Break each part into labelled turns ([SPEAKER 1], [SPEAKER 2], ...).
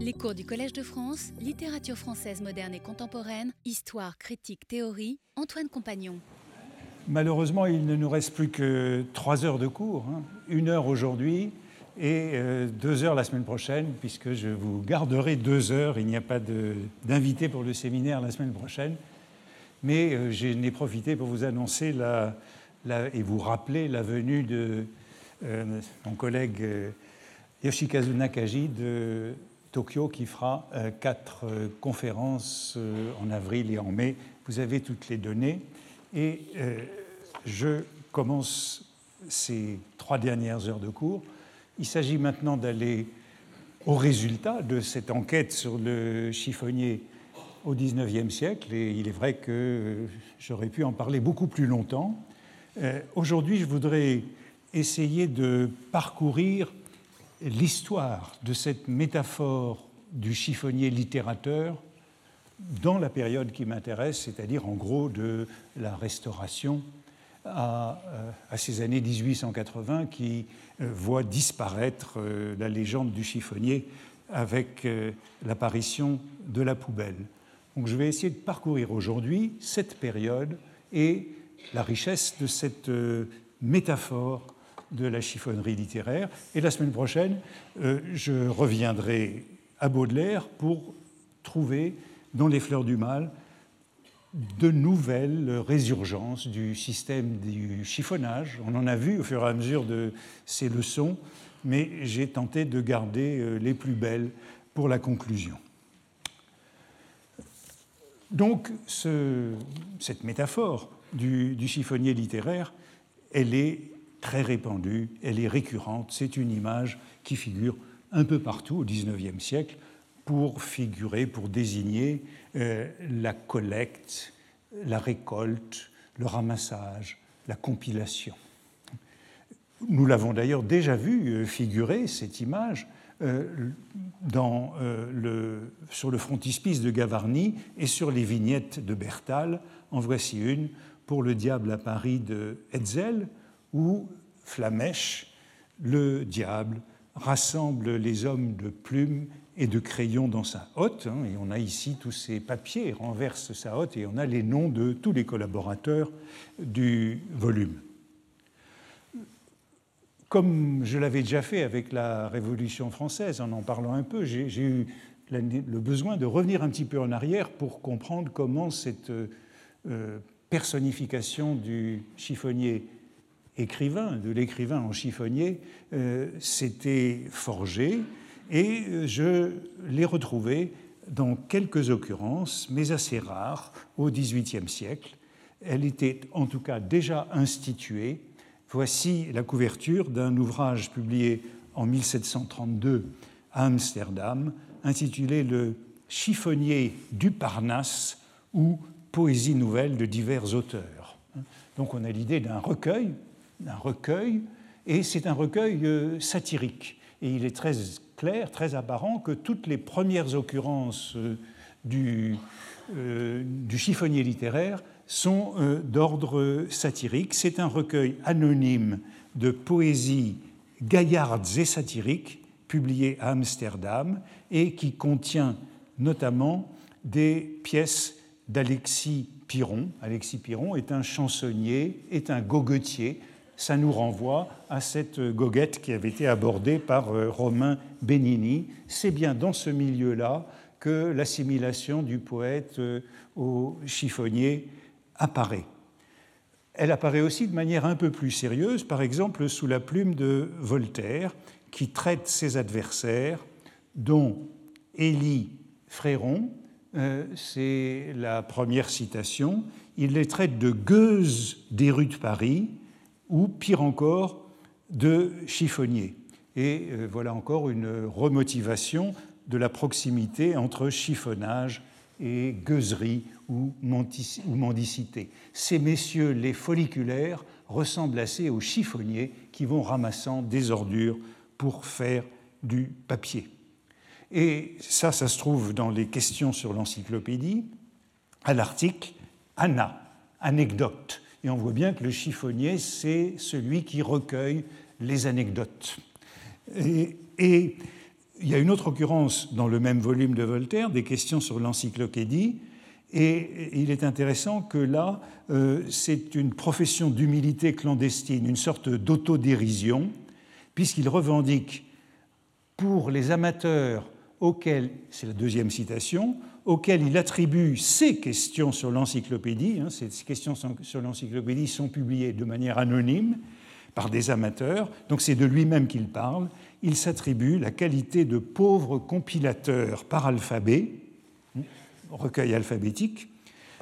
[SPEAKER 1] Les cours du Collège de France, littérature française moderne et contemporaine, histoire, critique, théorie, Antoine Compagnon.
[SPEAKER 2] Malheureusement, il ne nous reste plus que trois heures de cours, hein. une heure aujourd'hui et euh, deux heures la semaine prochaine, puisque je vous garderai deux heures. Il n'y a pas d'invité pour le séminaire la semaine prochaine, mais euh, j'en profité pour vous annoncer et vous rappeler la venue de euh, mon collègue Yoshikazu Nakaji de Tokyo qui fera euh, quatre euh, conférences euh, en avril et en mai. Vous avez toutes les données. Et je commence ces trois dernières heures de cours. Il s'agit maintenant d'aller au résultat de cette enquête sur le chiffonnier au XIXe siècle. Et il est vrai que j'aurais pu en parler beaucoup plus longtemps. Aujourd'hui, je voudrais essayer de parcourir l'histoire de cette métaphore du chiffonnier littérateur dans la période qui m'intéresse, c'est-à-dire en gros de la Restauration à, euh, ces années 1880 qui euh, voient disparaître euh, la légende du chiffonnier avec l'apparition de la poubelle. Donc je vais essayer de parcourir aujourd'hui cette période et la richesse de cette métaphore de la chiffonnerie littéraire. Et la semaine prochaine, euh, je reviendrai à Baudelaire pour trouver dans Les Fleurs du Mal de nouvelles résurgences du système du chiffonnage. On en a vu au fur et à mesure de ces leçons, mais j'ai tenté de garder euh, les plus belles pour la conclusion. Donc, cette métaphore du, du chiffonnier littéraire, elle est très répandue, elle est récurrente, c'est une image qui figure un peu partout au XIXe siècle pour figurer, pour désigner euh, la collecte, la récolte, le ramassage, la compilation. Nous l'avons d'ailleurs déjà vu euh, figurer, cette image, euh, sur le frontispice de Gavarni et sur les vignettes de Bertal. En voici une pour Le Diable à Paris de Hetzel, où Flamèche, le diable, rassemble les hommes de plumes et de crayons dans sa hotte. Hein, et on a ici tous ces papiers, renverse sa hotte et on a les noms de tous les collaborateurs du volume. Comme je l'avais déjà fait avec la Révolution française, en en parlant un peu, j'ai eu le besoin de revenir un petit peu en arrière pour comprendre comment cette euh, personnification du chiffonnier écrivain, de l'écrivain en chiffonnier, euh, s'était forgé et euh, je l'ai retrouvé dans quelques occurrences, mais assez rares, au XVIIIe siècle. Elle était en tout cas déjà instituée. Voici la couverture d'un ouvrage publié en 1732 à Amsterdam, intitulé Le chiffonnier du Parnasse ou Poésie nouvelle de divers auteurs. Donc on a l'idée d'un recueil un recueil, et c'est un recueil euh, satirique. Et il est très clair, très apparent que toutes les premières occurrences euh, du, euh, du chiffonnier littéraire sont d'ordre satirique. C'est un recueil anonyme de poésies gaillardes et satiriques publié à Amsterdam et qui contient notamment des pièces d'Alexis Piron. Alexis Piron est un chansonnier, est un goguetier, ça nous renvoie à cette goguette qui avait été abordée par euh, Romain Benini. C'est bien dans ce milieu-là que l'assimilation du poète euh, au chiffonnier apparaît. Elle apparaît aussi de manière un peu plus sérieuse, par exemple sous la plume de Voltaire, qui traite ses adversaires, dont Élie Fréron, euh, c'est la première citation, il les traite de gueuses des rues de Paris, ou pire encore, de chiffonniers. Et euh, voilà encore une remotivation de la proximité entre chiffonnage et gueuserie ou mendicité. Ces messieurs, les folliculaires, ressemblent assez aux chiffonniers qui vont ramassant des ordures pour faire du papier. Et ça, ça se trouve dans les questions sur l'encyclopédie, à l'article Anna, anecdote et on voit bien que le chiffonnier, c'est celui qui recueille les anecdotes. Et, il y a une autre occurrence dans le même volume de Voltaire, des questions sur l'encyclopédie, et il est intéressant que là, euh, c'est une profession d'humilité clandestine, une sorte d'autodérision, puisqu'il revendique pour les amateurs auxquels, c'est la deuxième citation, auxquels il attribue ces questions sur l'encyclopédie, hein, ces questions sur l'encyclopédie sont publiées de manière anonyme par des amateurs, donc c'est de lui-même qu'il parle, il s'attribue la qualité de pauvre compilateur par alphabet, recueil alphabétique,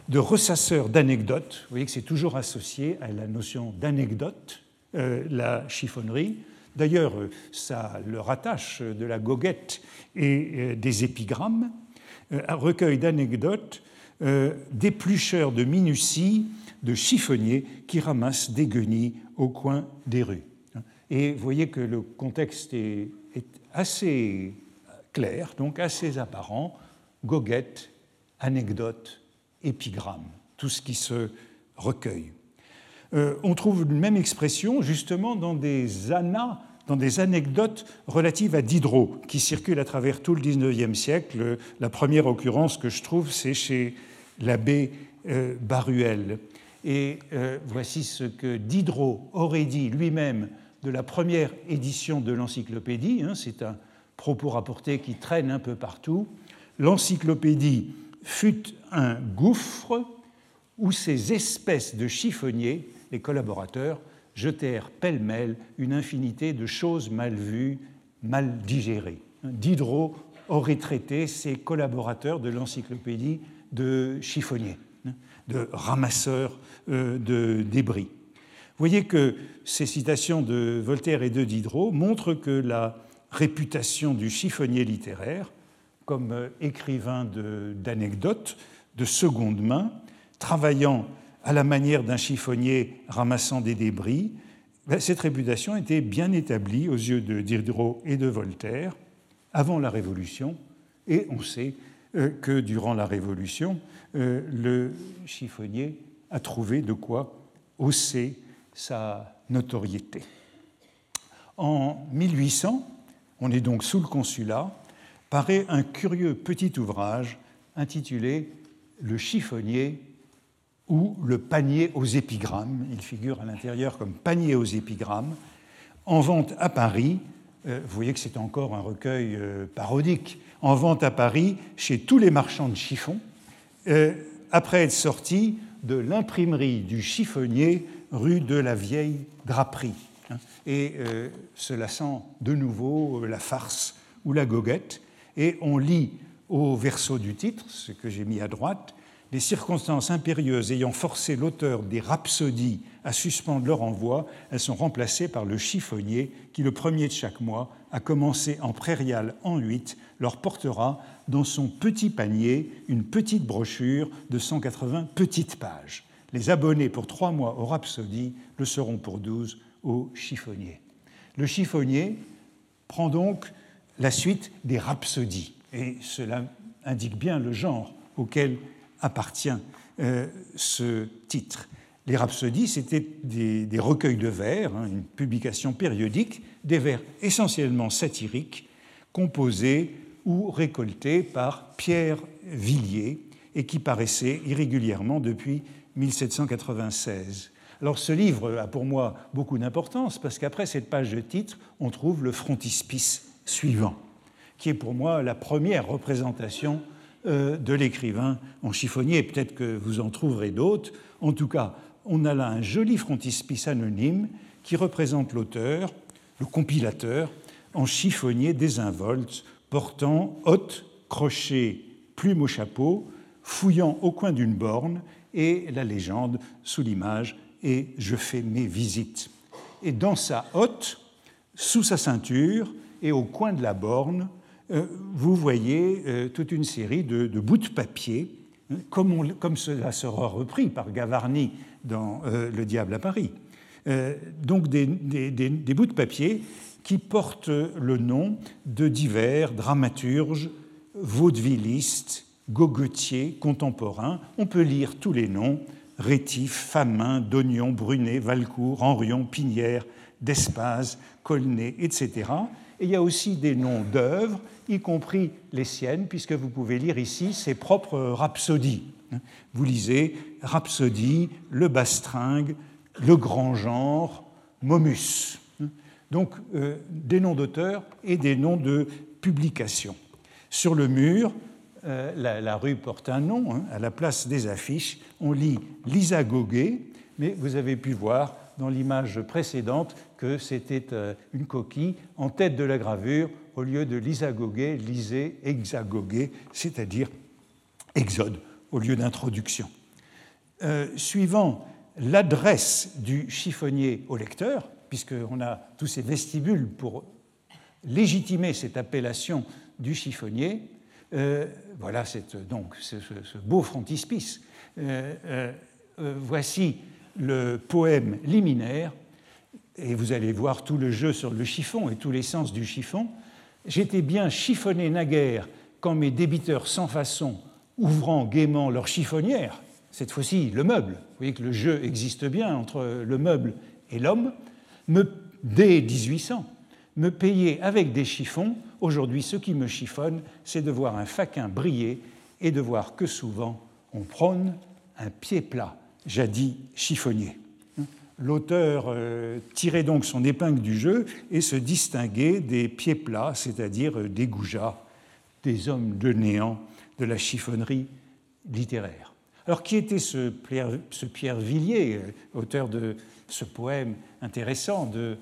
[SPEAKER 2] de ressasseur d'anecdotes. Vous voyez que c'est toujours associé à la notion d'anecdote, euh, la chiffonnerie. D'ailleurs, euh, ça le rattache de la goguette et euh, des épigrammes. Un recueil d'anecdotes, d'éplucheurs de minutie, de chiffonniers qui ramassent des guenilles au coin des rues. Et vous voyez que le contexte est, assez clair, donc assez apparent. Goguette, anecdote, épigramme, tout ce qui se recueille. Euh, on trouve une même expression justement dans des annas, dans des anecdotes relatives à Diderot, qui circulent à travers tout le XIXe siècle. La première occurrence que je trouve, c'est chez l'abbé euh, Baruel. Et euh, voici ce que Diderot aurait dit lui-même de la première édition de l'encyclopédie. Hein, c'est un propos rapporté qui traîne un peu partout. L'encyclopédie fut un gouffre où ces espèces de chiffonniers, les collaborateurs, jetèrent pêle-mêle une infinité de choses mal vues, mal digérées. Diderot aurait traité ses collaborateurs de l'encyclopédie de chiffonniers, de ramasseurs euh, de débris. Vous voyez que ces citations de Voltaire et de Diderot montrent que la réputation du chiffonnier littéraire, comme euh, écrivain d'anecdotes de, seconde main, travaillant à la manière d'un chiffonnier ramassant des débris, ben, cette réputation était bien établie aux yeux de Diderot et de Voltaire avant la Révolution, et on sait euh, que durant la Révolution, euh, le chiffonnier a trouvé de quoi hausser sa notoriété. En 1800, on est donc sous le consulat, paraît un curieux petit ouvrage intitulé Le chiffonnier ou le panier aux épigrammes. Il figure à l'intérieur comme panier aux épigrammes, en vente à Paris. Euh, vous voyez que c'est encore un recueil euh, parodique. En vente à Paris chez tous les marchands de chiffons, euh, après être sorti de l'imprimerie du chiffonnier rue de la Vieille Draperie. Hein. Et cela sent de nouveau la farce ou la goguette. Et on lit au verso du titre, ce que j'ai mis à droite, les circonstances impérieuses ayant forcé l'auteur des rhapsodies à suspendre leur envoi, elles sont remplacées par le chiffonnier qui, le premier de chaque mois, a commencé en prairial en huit, leur portera dans son petit panier une petite brochure de 180 petites pages. Les abonnés pour trois mois au Rhapsody le seront pour douze au chiffonnier. Le chiffonnier prend donc la suite des rhapsodies, et cela indique bien le genre auquel appartient euh, ce titre. Les rhapsodies, c'était des, recueils de vers, hein, une publication périodique, des vers essentiellement satiriques, composés ou récoltés par Pierre Villiers et qui paraissaient irrégulièrement depuis 1796. Alors ce livre a pour moi beaucoup d'importance parce qu'après cette page de titre, on trouve le frontispice suivant, qui est pour moi la première représentation de l'écrivain en chiffonnier. Peut-être que vous en trouverez d'autres. En tout cas, on a là un joli frontispice anonyme qui représente l'auteur, le compilateur, en chiffonnier désinvolte, portant hotte, crochet, plume au chapeau, fouillant au coin d'une borne et la légende sous l'image et je fais mes visites. Et dans sa hotte, sous sa ceinture et au coin de la borne, euh, vous voyez euh, toute une série de, bouts de papier, hein, comme, cela sera repris par Gavarni dans euh, Le Diable à Paris. donc des, bouts de papier qui portent le nom de divers dramaturges, vaudevillistes, goguetiers contemporains. On peut lire tous les noms Rétif, Famin, Dognon, Brunet, Valcourt, Henrion, Pinière, Despaz, Colnet, etc. Et il y a aussi des noms d'œuvres, y compris les siennes, puisque vous pouvez lire ici ses propres rhapsodies. Vous lisez Rhapsodie, Le Bastringue, Le Grand Genre, Momus. Donc euh, des noms d'auteurs et des noms de publications. Sur le mur, euh, la, rue porte un nom, hein, à la place des affiches, on lit Lisa mais vous avez pu voir dans l'image précédente que c'était euh, une coquille en tête de la gravure au lieu de Lisa Goguet, lisez hexagoguet, c'est-à-dire exode au lieu d'introduction. suivant l'adresse du chiffonnier au lecteur, puisqu'on a tous ces vestibules pour légitimer cette appellation du chiffonnier. Euh, voilà donc ce, beau frontispice. Euh, euh, voici le poème liminaire, et vous allez voir tout le jeu sur le chiffon et tous les sens du chiffon. J'étais bien chiffonné naguère quand mes débiteurs sans façon, ouvrant gaiement leur chiffonnière, cette fois-ci le meuble, vous voyez que le jeu existe bien entre le meuble et l'homme, me, dès 1800, me payer avec des chiffons. Aujourd'hui, ce qui me chiffonne, c'est de voir un faquin briller et de voir que souvent on prône un pied plat, jadis chiffonnier. L'auteur euh, tirait donc son épingle du jeu et se distinguait des pieds plats, c'est-à-dire euh, des goujats, des hommes de néant de la chiffonnerie littéraire. Alors, qui était ce Pierre, Villiers, euh, auteur de ce poème intéressant, de,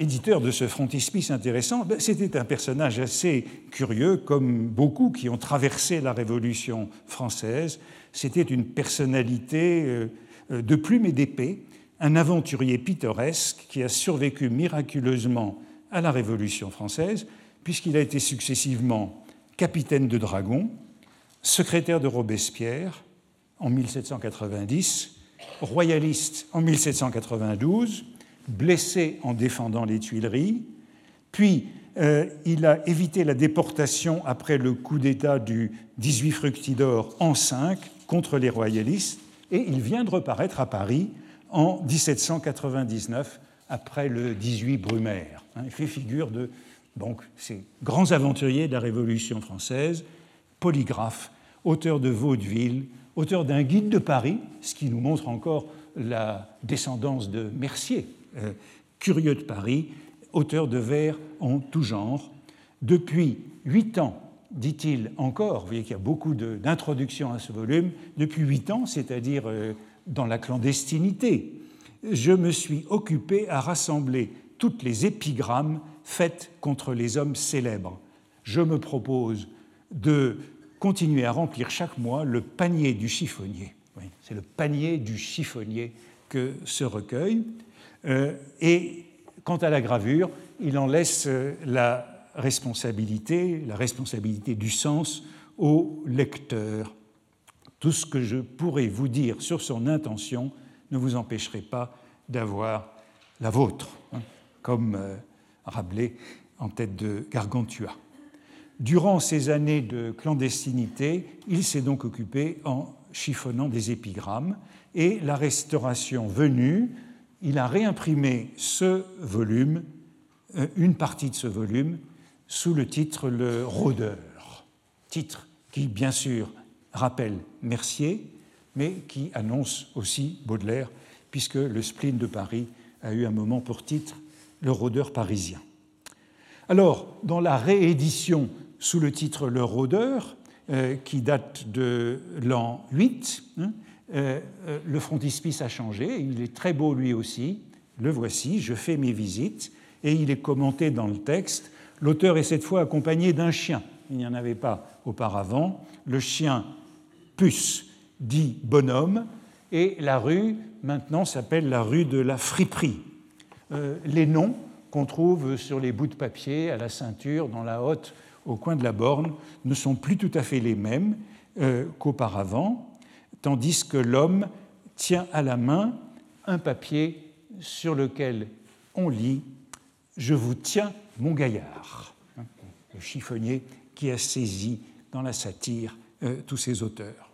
[SPEAKER 2] éditeur de ce frontispice intéressant? Ben, C'était un personnage assez curieux, comme beaucoup qui ont traversé la Révolution française. C'était une personnalité euh, de plume et d'épée, un aventurier pittoresque qui a survécu miraculeusement à la Révolution française, puisqu'il a été successivement capitaine de dragon, secrétaire de Robespierre en 1790, royaliste en 1792, blessé en défendant les Tuileries, puis euh, il a évité la déportation après le coup d'État du 18 Fructidor en 5 contre les royalistes, et il vient de reparaître à Paris en 1799 après le 18 Brumaire. Hein, il fait figure de donc, ces grands aventuriers de la Révolution française, polygraphe, auteur de vaudeville, auteur d'un guide de Paris, ce qui nous montre encore la descendance de Mercier, euh, curieux de Paris, auteur de vers en tout genre. Depuis huit ans, dit-il encore, vous voyez qu'il y a beaucoup d'introductions à ce volume, depuis huit ans, c'est-à-dire euh, dans la clandestinité, je me suis occupé à rassembler toutes les épigrammes faites contre les hommes célèbres. Je me propose de continuer à remplir chaque mois le panier du chiffonnier. c'est le panier du chiffonnier que ce recueil. Euh, et quant à la gravure, il en laisse euh, la responsabilité, la responsabilité du sens au lecteur. Tout ce que je pourrais vous dire sur son intention ne vous empêcherait pas d'avoir la vôtre, hein, comme euh, Rabelais en tête de Gargantua. Durant ces années de clandestinité, il s'est donc occupé en chiffonnant des épigrammes et la restauration venue, il a réimprimé ce volume, euh, une partie de ce volume, sous le titre Le Rôdeur, titre qui bien sûr rappelle Mercier, mais qui annonce aussi Baudelaire, puisque le spleen de Paris a eu un moment pour titre Le Rôdeur parisien. Alors, dans la réédition sous le titre Le Rôdeur, euh, qui date de l'an 8. Hein, euh, euh, le frontispice a changé, il est très beau lui aussi. Le voici, je fais mes visites, et il est commenté dans le texte. L'auteur est cette fois accompagné d'un chien. Il n'y en avait pas auparavant. Le chien Puce dit bonhomme, et la rue maintenant s'appelle la rue de la friperie. les noms qu'on trouve sur les bouts de papier, à la ceinture, dans la hotte au coin de la borne ne sont plus tout à fait les mêmes euh, qu'auparavant, tandis que l'homme tient à la main un papier sur lequel on lit Je vous tiens, mon gaillard. Le chiffonnier qui a saisi dans la satire euh, tous ces auteurs.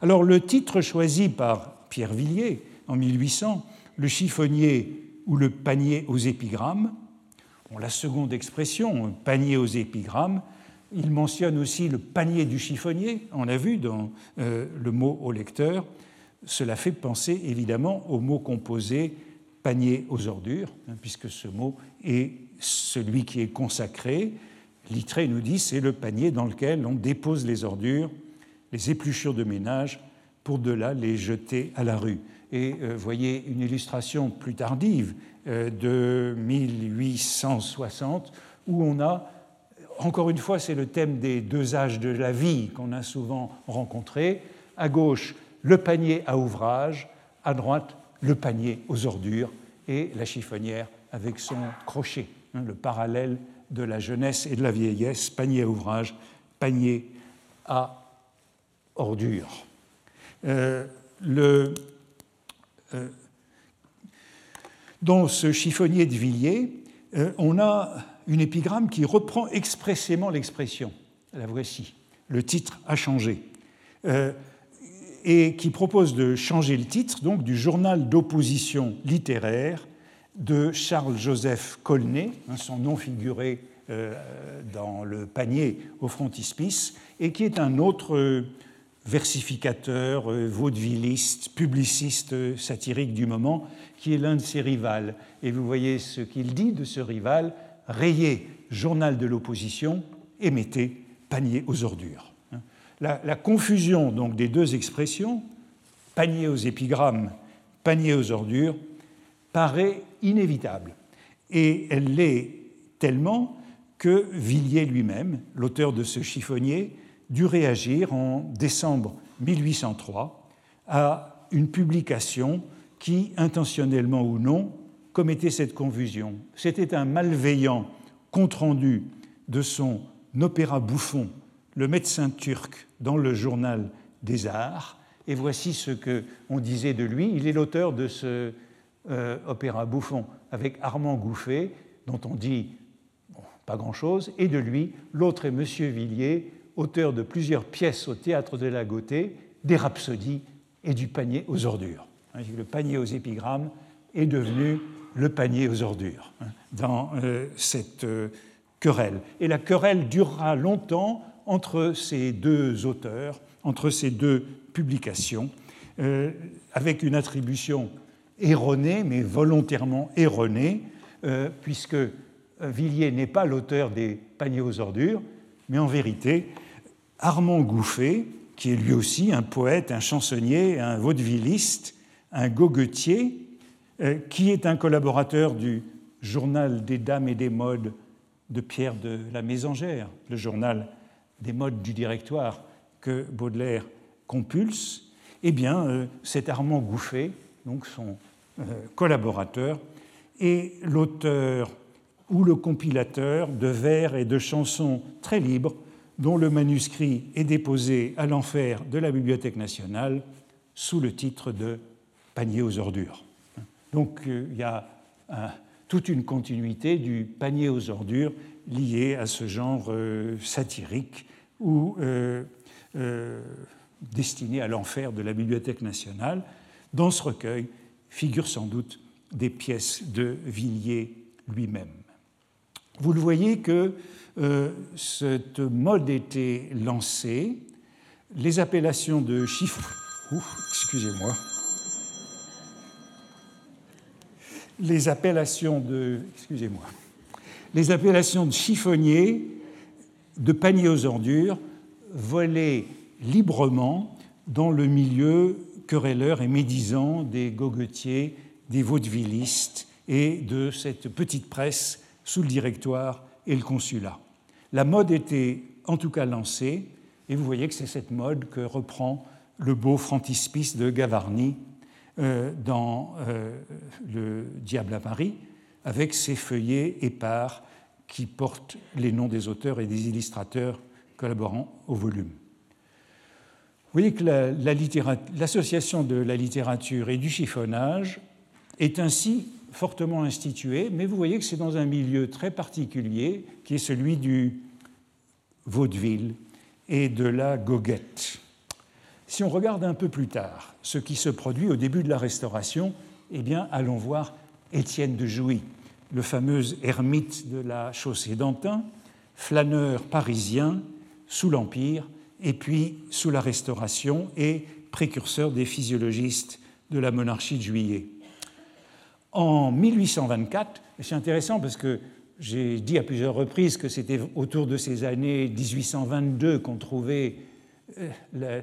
[SPEAKER 2] Alors le titre choisi par Pierre Villiers en 1800, Le chiffonnier ou le panier aux épigrammes, la seconde expression, panier aux épigrammes, il mentionne aussi le panier du chiffonnier, on l'a vu dans euh, le mot au lecteur. Cela fait penser évidemment au mot composé panier aux ordures, hein, puisque ce mot est celui qui est consacré. Littré nous dit c'est le panier dans lequel on dépose les ordures, les épluchures de ménage, pour de là les jeter à la rue. Et euh, voyez une illustration plus tardive euh, de 1860 où on a, encore une fois, c'est le thème des deux âges de la vie qu'on a souvent rencontré. À gauche, le panier à ouvrage, à droite, le panier aux ordures et la chiffonnière avec son crochet, le parallèle de la jeunesse et de la vieillesse, panier à ouvrage, panier à ordures. Euh, euh, dans ce chiffonnier de Villiers, euh, on a une épigramme qui reprend expressément l'expression. La voici. Le titre a changé. Et qui propose de changer le titre donc du journal d'opposition littéraire de Charles-Joseph Colnet, hein, son nom figuré dans le panier au frontispice, et qui est un autre versificateur, vaudevilliste, publiciste satirique du moment, qui est l'un de ses rivales. Et vous voyez ce qu'il dit de ce rival rayez journal de l'opposition et mettez panier aux ordures. La, la, confusion donc des deux expressions, panier aux épigrammes, panier aux ordures, paraît inévitable. Et elle l'est tellement que Villiers lui-même, l'auteur de ce chiffonnier, dut réagir en décembre 1803 à une publication qui, intentionnellement ou non, commettait cette confusion. C'était un malveillant compte-rendu de son opéra bouffon, Le médecin turc, dans le journal des arts. Et voici ce qu'on disait de lui. Il est l'auteur de ce euh, opéra bouffon avec Armand Gouffet, dont on dit pas grand-chose, et de lui, l'autre est Monsieur Villiers, auteur de plusieurs pièces au théâtre de la Gautée, des rhapsodies et du panier aux ordures. Hein, le panier aux épigrammes est devenu le panier aux ordures hein, dans euh, cette euh, querelle. Et la querelle durera longtemps entre ces deux auteurs, entre ces deux publications, avec une attribution erronée, mais volontairement erronée, puisque Villiers n'est pas l'auteur des paniers aux ordures, mais en vérité, Armand Gouffet, qui est lui aussi un poète, un chansonnier, un vaudevilliste, un goguetier, euh, qui est un collaborateur du journal des dames et des modes de Pierre de la Mésangère, le journal des modes du directoire que Baudelaire compulse, eh bien, euh, cet Armand Gouffet, donc son euh, collaborateur, est l'auteur ou le compilateur de vers et de chansons très libres dont le manuscrit est déposé à l'enfer de la Bibliothèque nationale sous le titre de panier aux ordures. Donc euh, il y a toute une continuité du panier aux ordures lié à ce genre euh, satirique ou destiné à l'enfer de la Bibliothèque nationale. Dans ce recueil figurent sans doute des pièces de Villiers lui-même. Vous le voyez que cette mode était lancée, les appellations de chiffres, excusez-moi, les appellations de, excusez-moi, les appellations de chiffonniers, de paniers aux ordures, volaient librement dans le milieu et médisant des goguetiers, des vaudevillistes et de cette petite presse sous le directoire et le consulat. La mode était en tout cas lancée, et vous voyez que c'est cette mode que reprend le beau frontispice de Gavarni euh, dans euh, Le Diable à Paris, avec ses feuillets épars qui portent les noms des auteurs et des illustrateurs collaborant au volume. Vous voyez que l'association de la littérature et du chiffonnage est ainsi fortement instituée, mais vous voyez que c'est dans un milieu très particulier qui est celui du vaudeville et de la goguette. Si on regarde un peu plus tard ce qui se produit au début de la Restauration, eh bien, allons voir Étienne de Jouy, le fameux ermite de la chaussée d'Antin, flâneur parisien sous l'Empire et puis sous la Restauration et précurseur des physiologistes de la monarchie de Juillet. En 1824, c'est intéressant parce que j'ai dit à plusieurs reprises que c'était autour de ces années 1822 qu'on trouvait euh,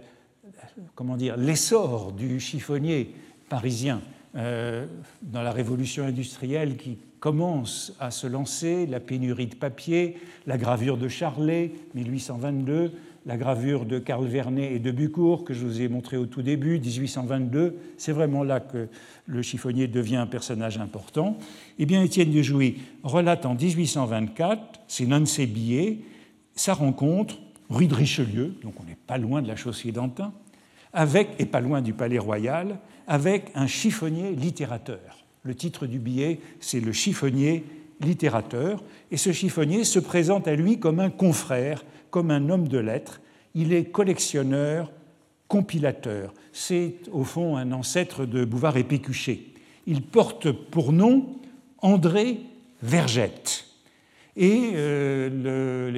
[SPEAKER 2] comment dire l'essor du chiffonnier parisien euh, dans la révolution industrielle qui commence à se lancer, la pénurie de papier, la gravure de Charlet, 1822, la gravure de Karl Vernet et de Bucourt, que je vous ai montré au tout début, 1822. C'est vraiment là que le chiffonnier devient un personnage important. Eh bien, Étienne de Jouy relate en 1824, c'est l'un de ses billets, sa rencontre, rue de Richelieu, donc on n'est pas loin de la chaussée d'Antin, avec, et pas loin du Palais Royal, avec un chiffonnier littérateur. Le titre du billet, c'est Le chiffonnier littérateur, et ce chiffonnier se présente à lui comme un confrère, comme un homme de lettres. Il est collectionneur, compilateur. C'est au fond un ancêtre de Bouvard et Pécuchet. Il porte pour nom André Vergette. Et euh,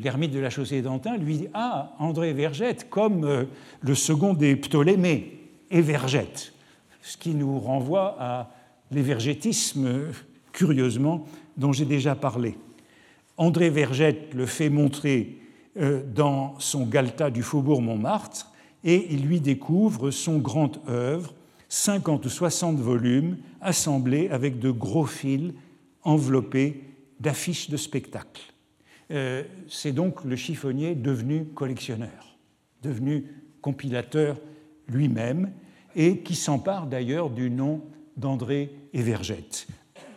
[SPEAKER 2] l'ermite de la chaussée d'Antin lui dit Ah, André Vergette, comme euh, le second des Ptolémées, et Vergette. Ce qui nous renvoie à l'évergétisme, curieusement, dont j'ai déjà parlé. André Vergette le fait montrer euh, dans son Galta du faubourg Montmartre et il lui découvre son grand œuvre, 50 ou 60 volumes assemblés avec de gros fils enveloppés d'affiches de spectacles. Euh, c'est donc le chiffonnier devenu collectionneur, devenu compilateur lui-même, et qui s'empare d'ailleurs du nom d'André Evergette.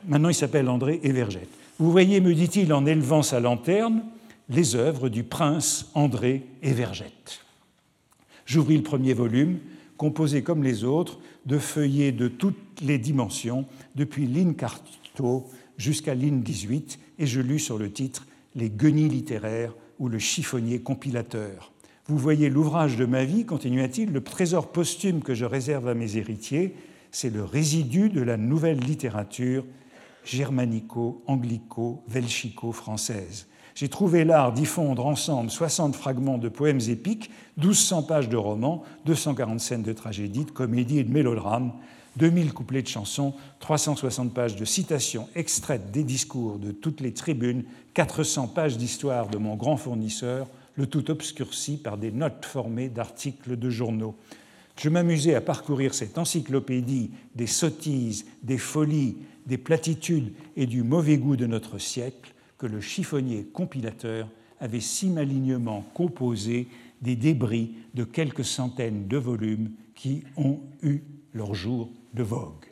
[SPEAKER 2] Maintenant, il s'appelle André Evergette. Vous voyez, me dit-il en élevant sa lanterne, les œuvres du prince André Evergette. J'ouvris le premier volume, composé comme les autres de feuillets de toutes les dimensions, depuis ligne Carto jusqu'à ligne 18, et je lus sur le titre Les guenilles littéraires ou le chiffonnier compilateur. Vous voyez l'ouvrage de ma vie, continua-t-il, le trésor posthume que je réserve à mes héritiers, c'est le résidu de la nouvelle littérature germanico-anglico-velchico-française. J'ai trouvé l'art d'y fondre ensemble 60 fragments de poèmes épiques, 1200 pages de romans, 240 scènes de tragédie, de comédie et de mélodrames, 2000 couplets de chansons, 360 pages de citations extraites des discours de toutes les tribunes, 400 pages d'histoire de mon grand fournisseur, le tout obscurci par des notes formées d'articles de journaux. Je m'amusais à parcourir cette encyclopédie des sottises, des folies, des platitudes et du mauvais goût de notre siècle que le chiffonnier compilateur avait si malignement composé des débris de quelques centaines de volumes qui ont eu leur jour de vogue.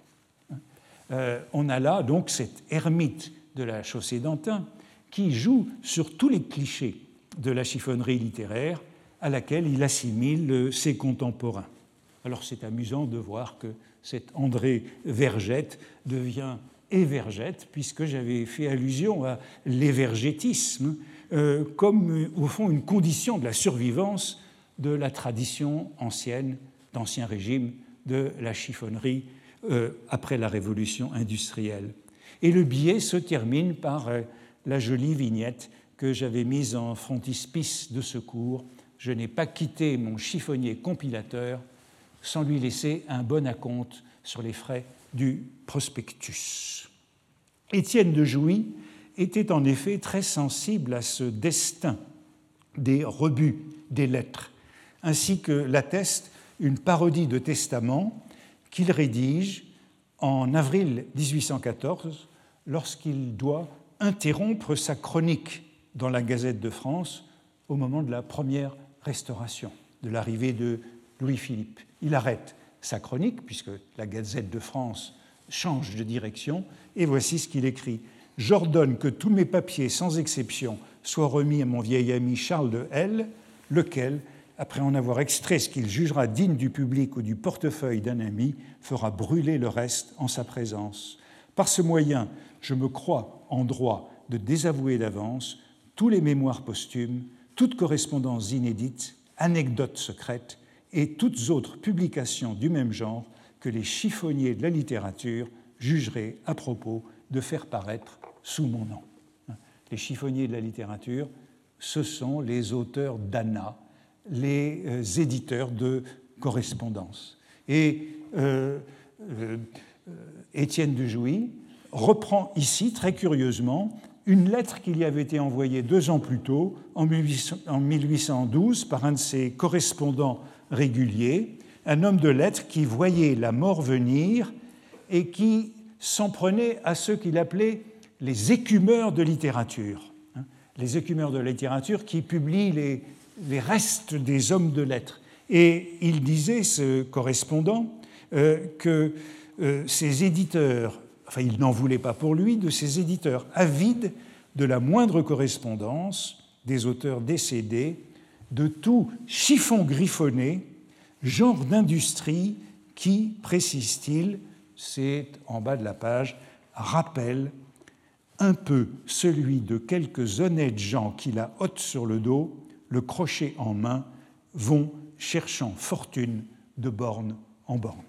[SPEAKER 2] Euh, on a là donc cette ermite de la chaussée d'Antin qui joue sur tous les clichés de la chiffonnerie littéraire à laquelle il assimile ses contemporains. Alors c'est amusant de voir que cet André Vergette devient évergette, puisque j'avais fait allusion à l'évergétisme euh, comme, au fond, une condition de la survivance de la tradition ancienne, d'Ancien Régime, de la chiffonnerie euh, après la révolution industrielle. Et le billet se termine par euh, la jolie vignette que j'avais mise en frontispice de secours. Je n'ai pas quitté mon chiffonnier compilateur sans lui laisser un bon acompte sur les frais du prospectus. Étienne de Jouy était en effet très sensible à ce destin des rebuts des lettres, ainsi que l'atteste une parodie de testament qu'il rédige en avril 1814 lorsqu'il doit interrompre sa chronique dans la Gazette de France au moment de la première restauration, de l'arrivée de Louis-Philippe. Il arrête sa chronique, puisque la Gazette de France change de direction, et voici ce qu'il écrit. J'ordonne que tous mes papiers, sans exception, soient remis à mon vieil ami Charles de L, lequel, après en avoir extrait ce qu'il jugera digne du public ou du portefeuille d'un ami, fera brûler le reste en sa présence. Par ce moyen, je me crois en droit de désavouer d'avance tous les mémoires posthumes, toutes correspondances inédites, anecdotes secrètes et toutes autres publications du même genre que les chiffonniers de la littérature jugeraient à propos de faire paraître sous mon nom. Les chiffonniers de la littérature, ce sont les auteurs d'Anna, les euh, éditeurs de correspondance. Et euh, euh, Étienne de Jouy reprend ici, très curieusement, une lettre qui lui avait été envoyée deux ans plus tôt, en 1812, par un de ses correspondants réguliers, un homme de lettres qui voyait la mort venir et qui s'en prenait à ceux qu'il appelait les écumeurs de littérature. Hein, les écumeurs de littérature qui publient les, restes des hommes de lettres. Et il disait, ce correspondant, euh, que euh, ces éditeurs, enfin il n'en voulait pas pour lui, de ces éditeurs avides de la moindre correspondance des auteurs décédés, de tout chiffon griffonné, genre d'industrie qui, précise-t-il, c'est en bas de la page, rappelle un peu celui de quelques honnêtes gens qui la ôtent sur le dos, le crochet en main, vont cherchant fortune de borne en borne.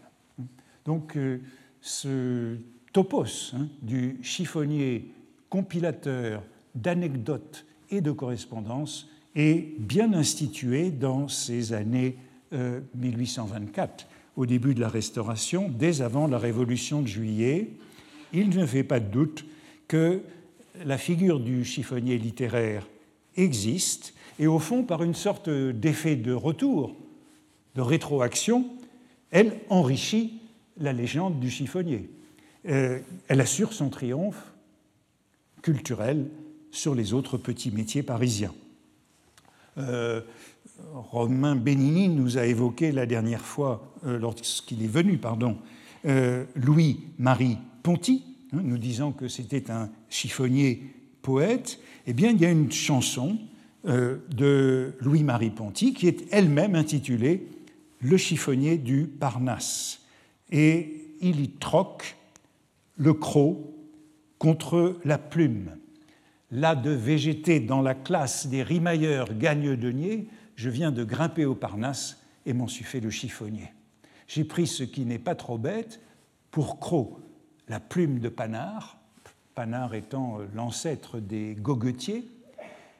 [SPEAKER 2] Donc euh, ce topos hein, du chiffonnier compilateur d'anecdotes et de correspondances est bien institué dans ces années 1824, euh, au début de la Restauration, dès avant la Révolution de Juillet. Il ne fait pas de doute que la figure du chiffonnier littéraire existe et au fond, par une sorte d'effet de retour, de rétroaction, elle enrichit la légende du chiffonnier. Euh, elle assure son triomphe culturel sur les autres petits métiers parisiens. Euh, Romain Benigni nous a évoqué la dernière fois, euh, lorsqu'il est venu, pardon, Louis-Marie Ponty, hein, nous disant que c'était un chiffonnier poète. Eh bien, il y a une chanson euh, de Louis-Marie Ponty, qui est elle-même intitulée Le chiffonnier du Parnasse. Et il y troque le croc contre la plume. Là de végéter dans la classe des rimailleurs gagne-deniers, je viens de grimper au Parnasse et m'en suis fait le chiffonnier. J'ai pris ce qui n'est pas trop bête pour croc la plume de Panard, Panard étant l'ancêtre des goguetiers,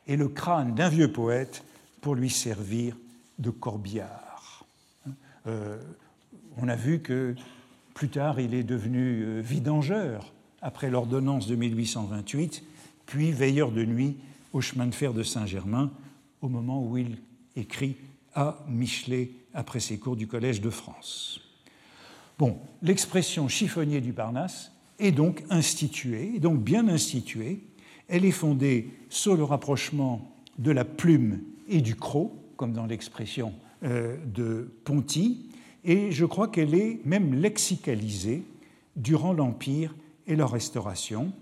[SPEAKER 2] et le crâne d'un vieux poète pour lui servir de corbillard. Euh, on a vu que plus tard il est devenu euh, vidangeur après l'ordonnance de 1828, puis veilleur de nuit au chemin de fer de Saint-Germain au moment où il écrit à Michelet après ses cours du Collège de France. Bon, l'expression chiffonnier du Parnasse est donc instituée, donc bien instituée, elle est fondée sur le rapprochement de la plume et du croc, comme dans l'expression euh, de Ponty, et je crois qu'elle est même lexicalisée durant l'Empire et la Restauration,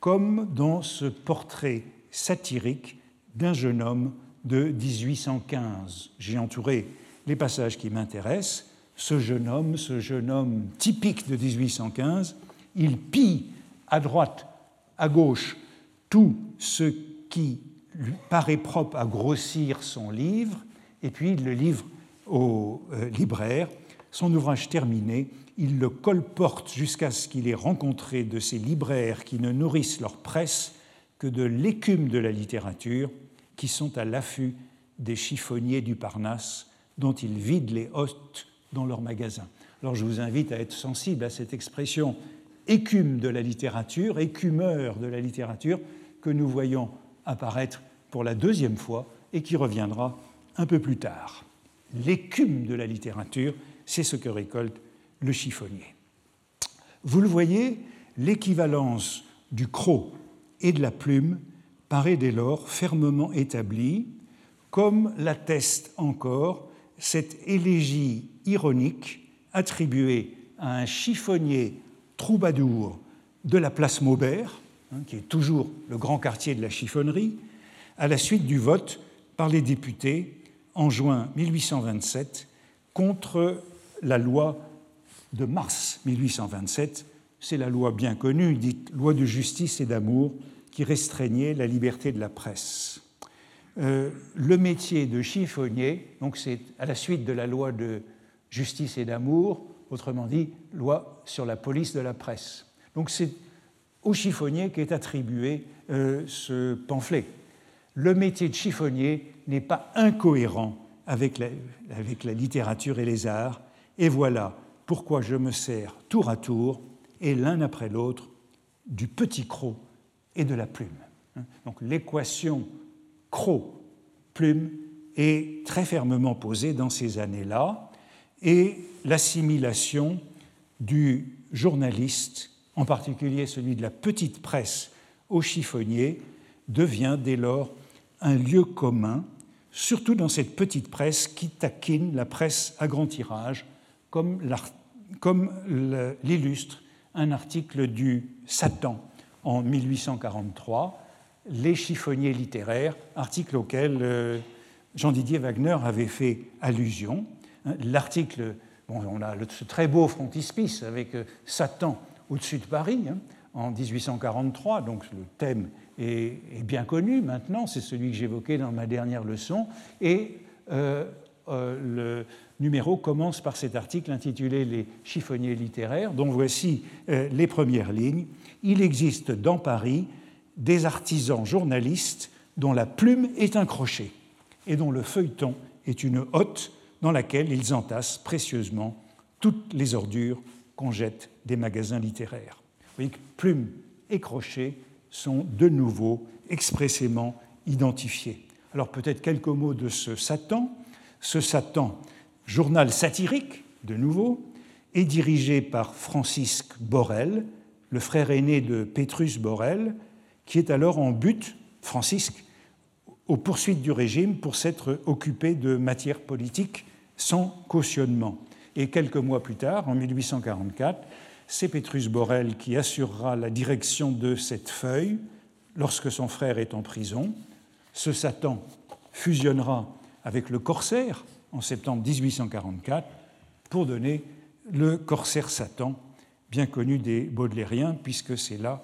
[SPEAKER 2] comme dans ce portrait satirique d'un jeune homme de 1815. J'ai entouré les passages qui m'intéressent. Ce jeune homme, ce jeune homme typique de 1815, il pille à droite, à gauche tout ce qui lui paraît propre à grossir son livre, et puis il le livre au euh, libraire. Son ouvrage terminé, il le colporte jusqu'à ce qu'il ait rencontré de ces libraires qui ne nourrissent leur presse que de l'écume de la littérature, qui sont à l'affût des chiffonniers du Parnasse, dont ils vident les hôtes dans leurs magasins. Alors je vous invite à être sensible à cette expression écume de la littérature, écumeur de la littérature, que nous voyons apparaître pour la deuxième fois et qui reviendra un peu plus tard. L'écume de la littérature, c'est ce que récolte le chiffonnier. Vous le voyez, l'équivalence du croc et de la plume paraît dès lors fermement établie, comme l'atteste encore cette élégie ironique attribuée à un chiffonnier troubadour de la place Maubert, Hein, qui est toujours le grand quartier de la chiffonnerie, à la suite du vote par les députés en juin 1827 contre la loi de mars 1827. C'est la loi bien connue, dite loi de justice et d'amour, qui restreignait la liberté de la presse. Euh, le métier de chiffonnier, donc c'est à la suite de la loi de justice et d'amour, autrement dit, loi sur la police de la presse. Donc c'est au chiffonnier qu'est attribué euh, ce pamphlet. Le métier de chiffonnier n'est pas incohérent avec la, avec la littérature et les arts, et voilà pourquoi je me sers tour à tour, et l'un après l'autre, du petit croc et de la plume. Donc l'équation croc-plume est très fermement posée dans ces années-là, et l'assimilation du journaliste, en particulier celui de la petite presse au chiffonnier, devient dès lors un lieu commun, surtout dans cette petite presse qui taquine la presse à grand tirage, comme l'illustre un article du Satan en 1843, Les chiffonniers littéraires, article auquel euh, Jean-Didier Wagner avait fait allusion. L'article, bon, on a ce très beau frontispice avec euh, Satan au-dessus de Paris hein, en 1843, donc le thème est, bien connu maintenant, c'est celui que j'évoquais dans ma dernière leçon, et euh, le numéro commence par cet article intitulé Les chiffonniers littéraires, dont voici euh, les premières lignes. Il existe dans Paris des artisans journalistes dont la plume est un crochet et dont le feuilleton est une hotte dans laquelle ils entassent précieusement toutes les ordures qu'on jette des magasins littéraires. Vous voyez que plume et crochet sont de nouveau expressément identifiés. Alors peut-être quelques mots de ce Satan. Ce Satan, journal satirique, de nouveau, est dirigé par Francisque Borel, le frère aîné de Pétrus Borel, qui est alors en but, Francisque, aux poursuites du régime pour s'être occupé de matières politiques sans cautionnement. Et quelques mois plus tard, en 1844, c'est Pétrus Borel qui assurera la direction de cette feuille lorsque son frère est en prison. Ce Satan fusionnera avec le Corsaire, en septembre 1844 pour donner le Corsaire Satan, bien connu des Baudelairiens, puisque c'est là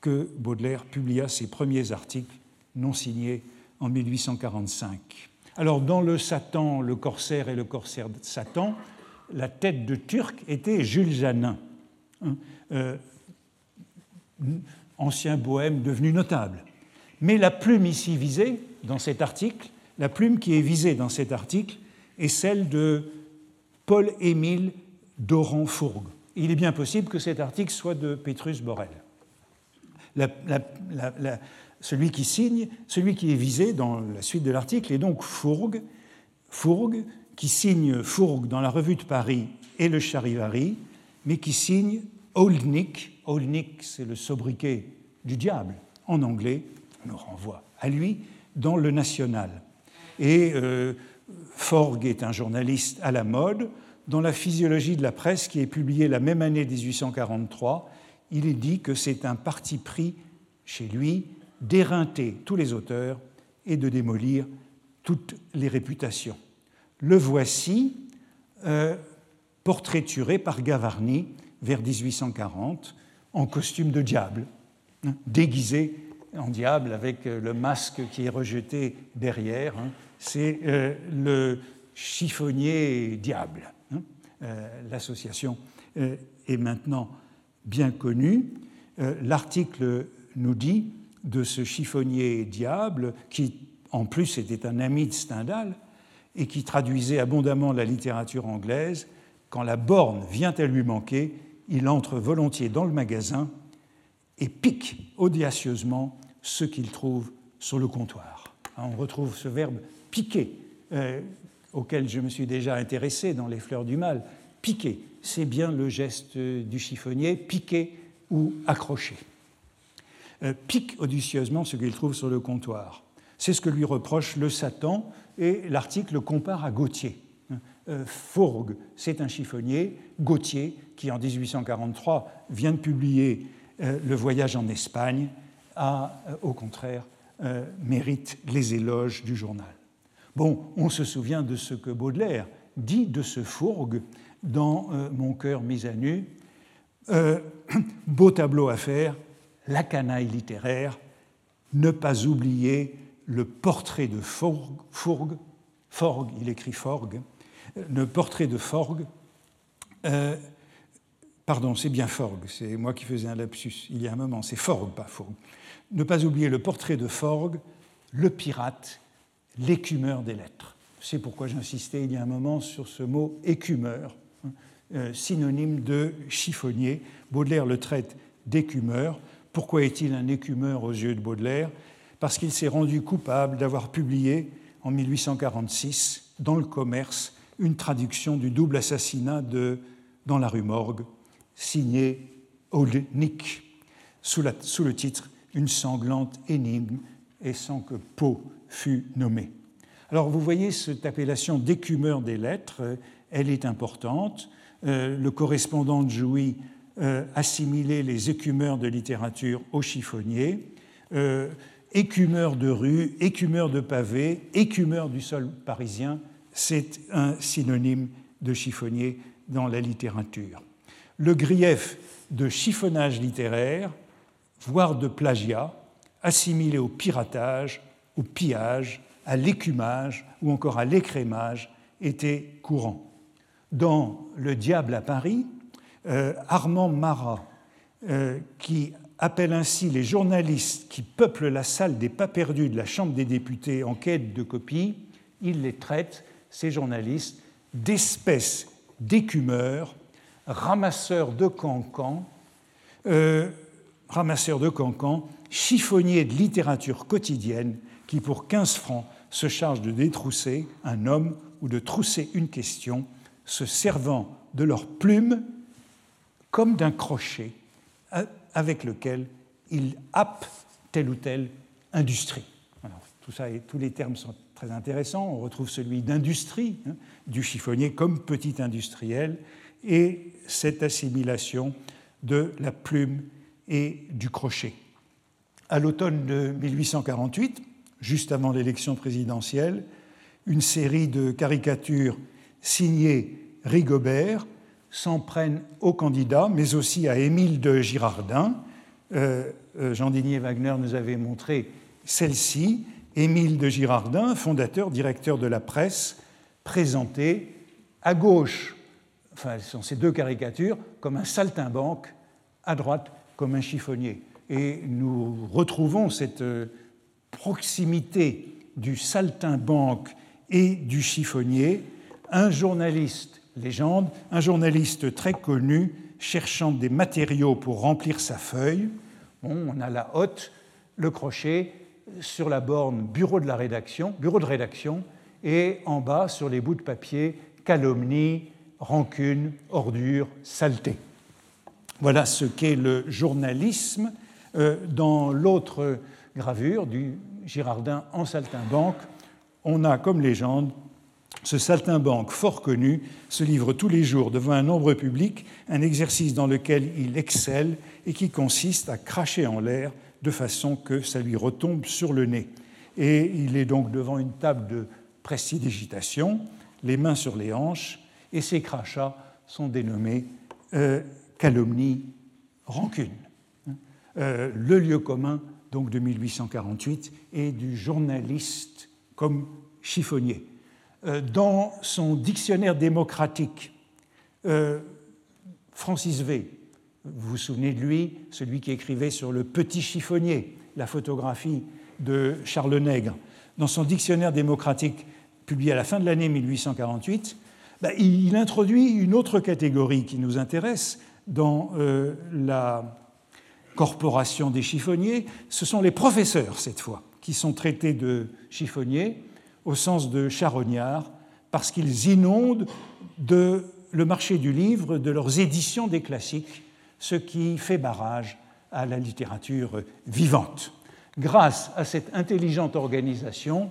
[SPEAKER 2] que Baudelaire publia ses premiers articles non signés en 1845. Alors, dans le Satan, le Corsaire et le Corsaire Satan, la tête de Turc était Jules Janin, hein, euh, ancien bohème devenu notable. Mais la plume ici visée dans cet article la plume qui est visée dans cet article est celle de Paul-Émile Doran-Fourgue. Il est bien possible que cet article soit de Petrus Borel. celui qui signe, celui qui est visé dans la suite de l'article est donc Fourgue, Fourgue, qui signe Fourgue dans la Revue de Paris et le Charivari, mais qui signe Oldnick. Oldnick, c'est le sobriquet du diable en anglais, on nous renvoie à lui, dans le National. Et euh, Forgue est un journaliste à la mode. Dans la physiologie de la presse, qui est publiée la même année 1843, il est dit que c'est un parti pris chez lui d'éreinter tous les auteurs et de démolir toutes les réputations. Le voici euh, portraituré par Gavarni vers 1840 en costume de diable, hein, déguisé en diable avec le masque qui est rejeté derrière. Hein, c'est euh, le chiffonnier diable. Hein. Euh, l'association euh, est maintenant bien connue. L'article nous dit de ce chiffonnier diable, qui en plus était un ami de Stendhal et qui traduisait abondamment la littérature anglaise, quand la borne vient à lui manquer, il entre volontiers dans le magasin et pique audacieusement ce qu'il trouve sur le comptoir. On retrouve ce verbe piquer, euh, auquel je me suis déjà intéressé dans Les Fleurs du Mal. Piquer, c'est bien le geste du chiffonnier, piquer ou accrocher. Euh, pique audacieusement ce qu'il trouve sur le comptoir. C'est ce que lui reproche le Satan, et l'article compare à Gautier. Euh, Fourgue, c'est un chiffonnier, Gautier, qui en 1843 vient de publier Le voyage en Espagne, a au contraire mérite les éloges du journal. Bon, on se souvient de ce que Baudelaire dit de ce fourgue dans euh, Mon cœur mis à nu. Euh, beau tableau à faire, la canaille littéraire, ne pas oublier le portrait de Fourgue, Fourgue il écrit Forgue, le portrait de Forgue, euh, pardon, c'est bien Forgue, c'est moi qui faisais un lapsus il y a un moment, c'est Forgue, pas Forgue. Ne pas oublier le portrait de Forgue, le pirate, l'écumeur des lettres. C'est pourquoi j'insistais il y a un moment sur ce mot écumeur, hein, euh, synonyme de chiffonnier. Baudelaire le traite d'écumeur. Pourquoi est-il un écumeur aux yeux de Baudelaire? Parce qu'il s'est rendu coupable d'avoir publié en 1846 dans le commerce une traduction du double assassinat de Dans la rue Morgue, signé Old Nick, sous, sous le titre Une sanglante énigme et sans que Poe fût nommé. Alors vous voyez cette appellation d'écumeur des lettres, elle est importante. Euh, le correspondant de Jouy euh, assimilait les écumeurs de littérature aux chiffonniers. Euh, écumeur de rue, écumeur de pavé, écumeur du sol parisien, c'est un synonyme de chiffonnier dans la littérature. Le grief de chiffonnage littéraire, voire de plagiat, assimilé au piratage, au pillage, à l'écumage ou encore à l'écrémage, était courant. Dans Le Diable à Paris, euh, Armand Marat, euh, qui appelle ainsi les journalistes qui peuplent la salle des pas perdus de la Chambre des députés en quête de copies, il les traite, ces journalistes, d'espèces d'écumeurs, ramasseurs de cancans, euh, ramasseurs de cancans, chiffonniers de littérature quotidienne qui, pour 15 francs, se chargent de détrousser un homme ou de trousser une question, se servant de leurs plumes comme d'un crochet avec lequel ils happent telle ou telle industrie. tout ça et tous les termes sont très intéressants. On retrouve celui d'industrie, hein, du chiffonnier comme petit industriel, et cette assimilation de la plume et du crochet. À l'automne de 1848, juste avant l'élection présidentielle, une série de caricatures signées Rigobert s'en prennent aux candidats, mais aussi à Émile de Girardin. Euh, euh, Jean Digné Wagner nous avait montré celle-ci, Émile de Girardin, fondateur, directeur de la presse, présenté à gauche, enfin, ce sont ces deux caricatures, comme un saltimbanque, à droite, comme un chiffonnier. Et nous retrouvons cette euh, proximité du saltimbanque et du chiffonnier. Un journaliste, légende, un journaliste très connu cherchant des matériaux pour remplir sa feuille. Bon, on a la hotte, le crochet, sur la borne bureau de la rédaction, bureau de rédaction, et en bas sur les bouts de papier calomnie, rancune, ordure, saleté. Voilà ce qu'est le journalisme. Euh, dans l'autre gravure du Girardin en saltimbanque, on a comme légende ce saltimbanque fort connu se livre tous les jours devant un nombre public un exercice dans lequel il excelle et qui consiste à cracher en l'air de façon que ça lui retombe sur le nez. Et il est donc devant une table de prestidigitation, les mains sur les hanches, et ces crachats sont dénommés euh, calomnie, rancune. Euh, le lieu commun donc de 1848 et du journaliste comme chiffonnier. Euh, dans son dictionnaire démocratique, euh, Francis V, vous vous souvenez de lui, celui qui écrivait sur le petit chiffonnier, la photographie de Charles Nègre, dans son dictionnaire démocratique publié à la fin de l'année 1848, bah, il introduit une autre catégorie qui nous intéresse dans euh, la corporation des chiffonniers. Ce sont les professeurs, cette fois, qui sont traités de chiffonniers au sens de charognards, parce qu'ils inondent de, le marché du livre de leurs éditions des classiques, ce qui fait barrage à la littérature vivante. Grâce à cette intelligente organisation,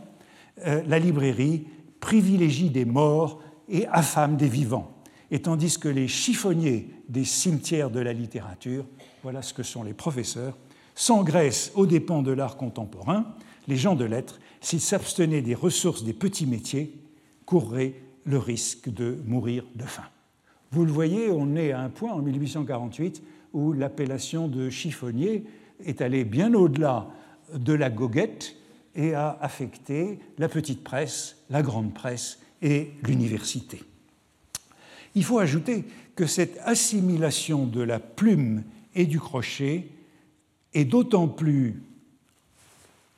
[SPEAKER 2] euh, la librairie privilégie des morts et affame des vivants. Et tandis que les chiffonniers des cimetières de la littérature, voilà ce que sont les professeurs, s'engraissent aux dépens de l'art contemporain, les gens de lettres s'ils s'abstenaient des ressources des petits métiers, courraient le risque de mourir de faim. Vous le voyez, on est à un point en 1848 où l'appellation de chiffonnier est allée bien au-delà de la goguette et a affecté la petite presse, la grande presse et l'université. Il faut ajouter que cette assimilation de la plume et du crochet est d'autant plus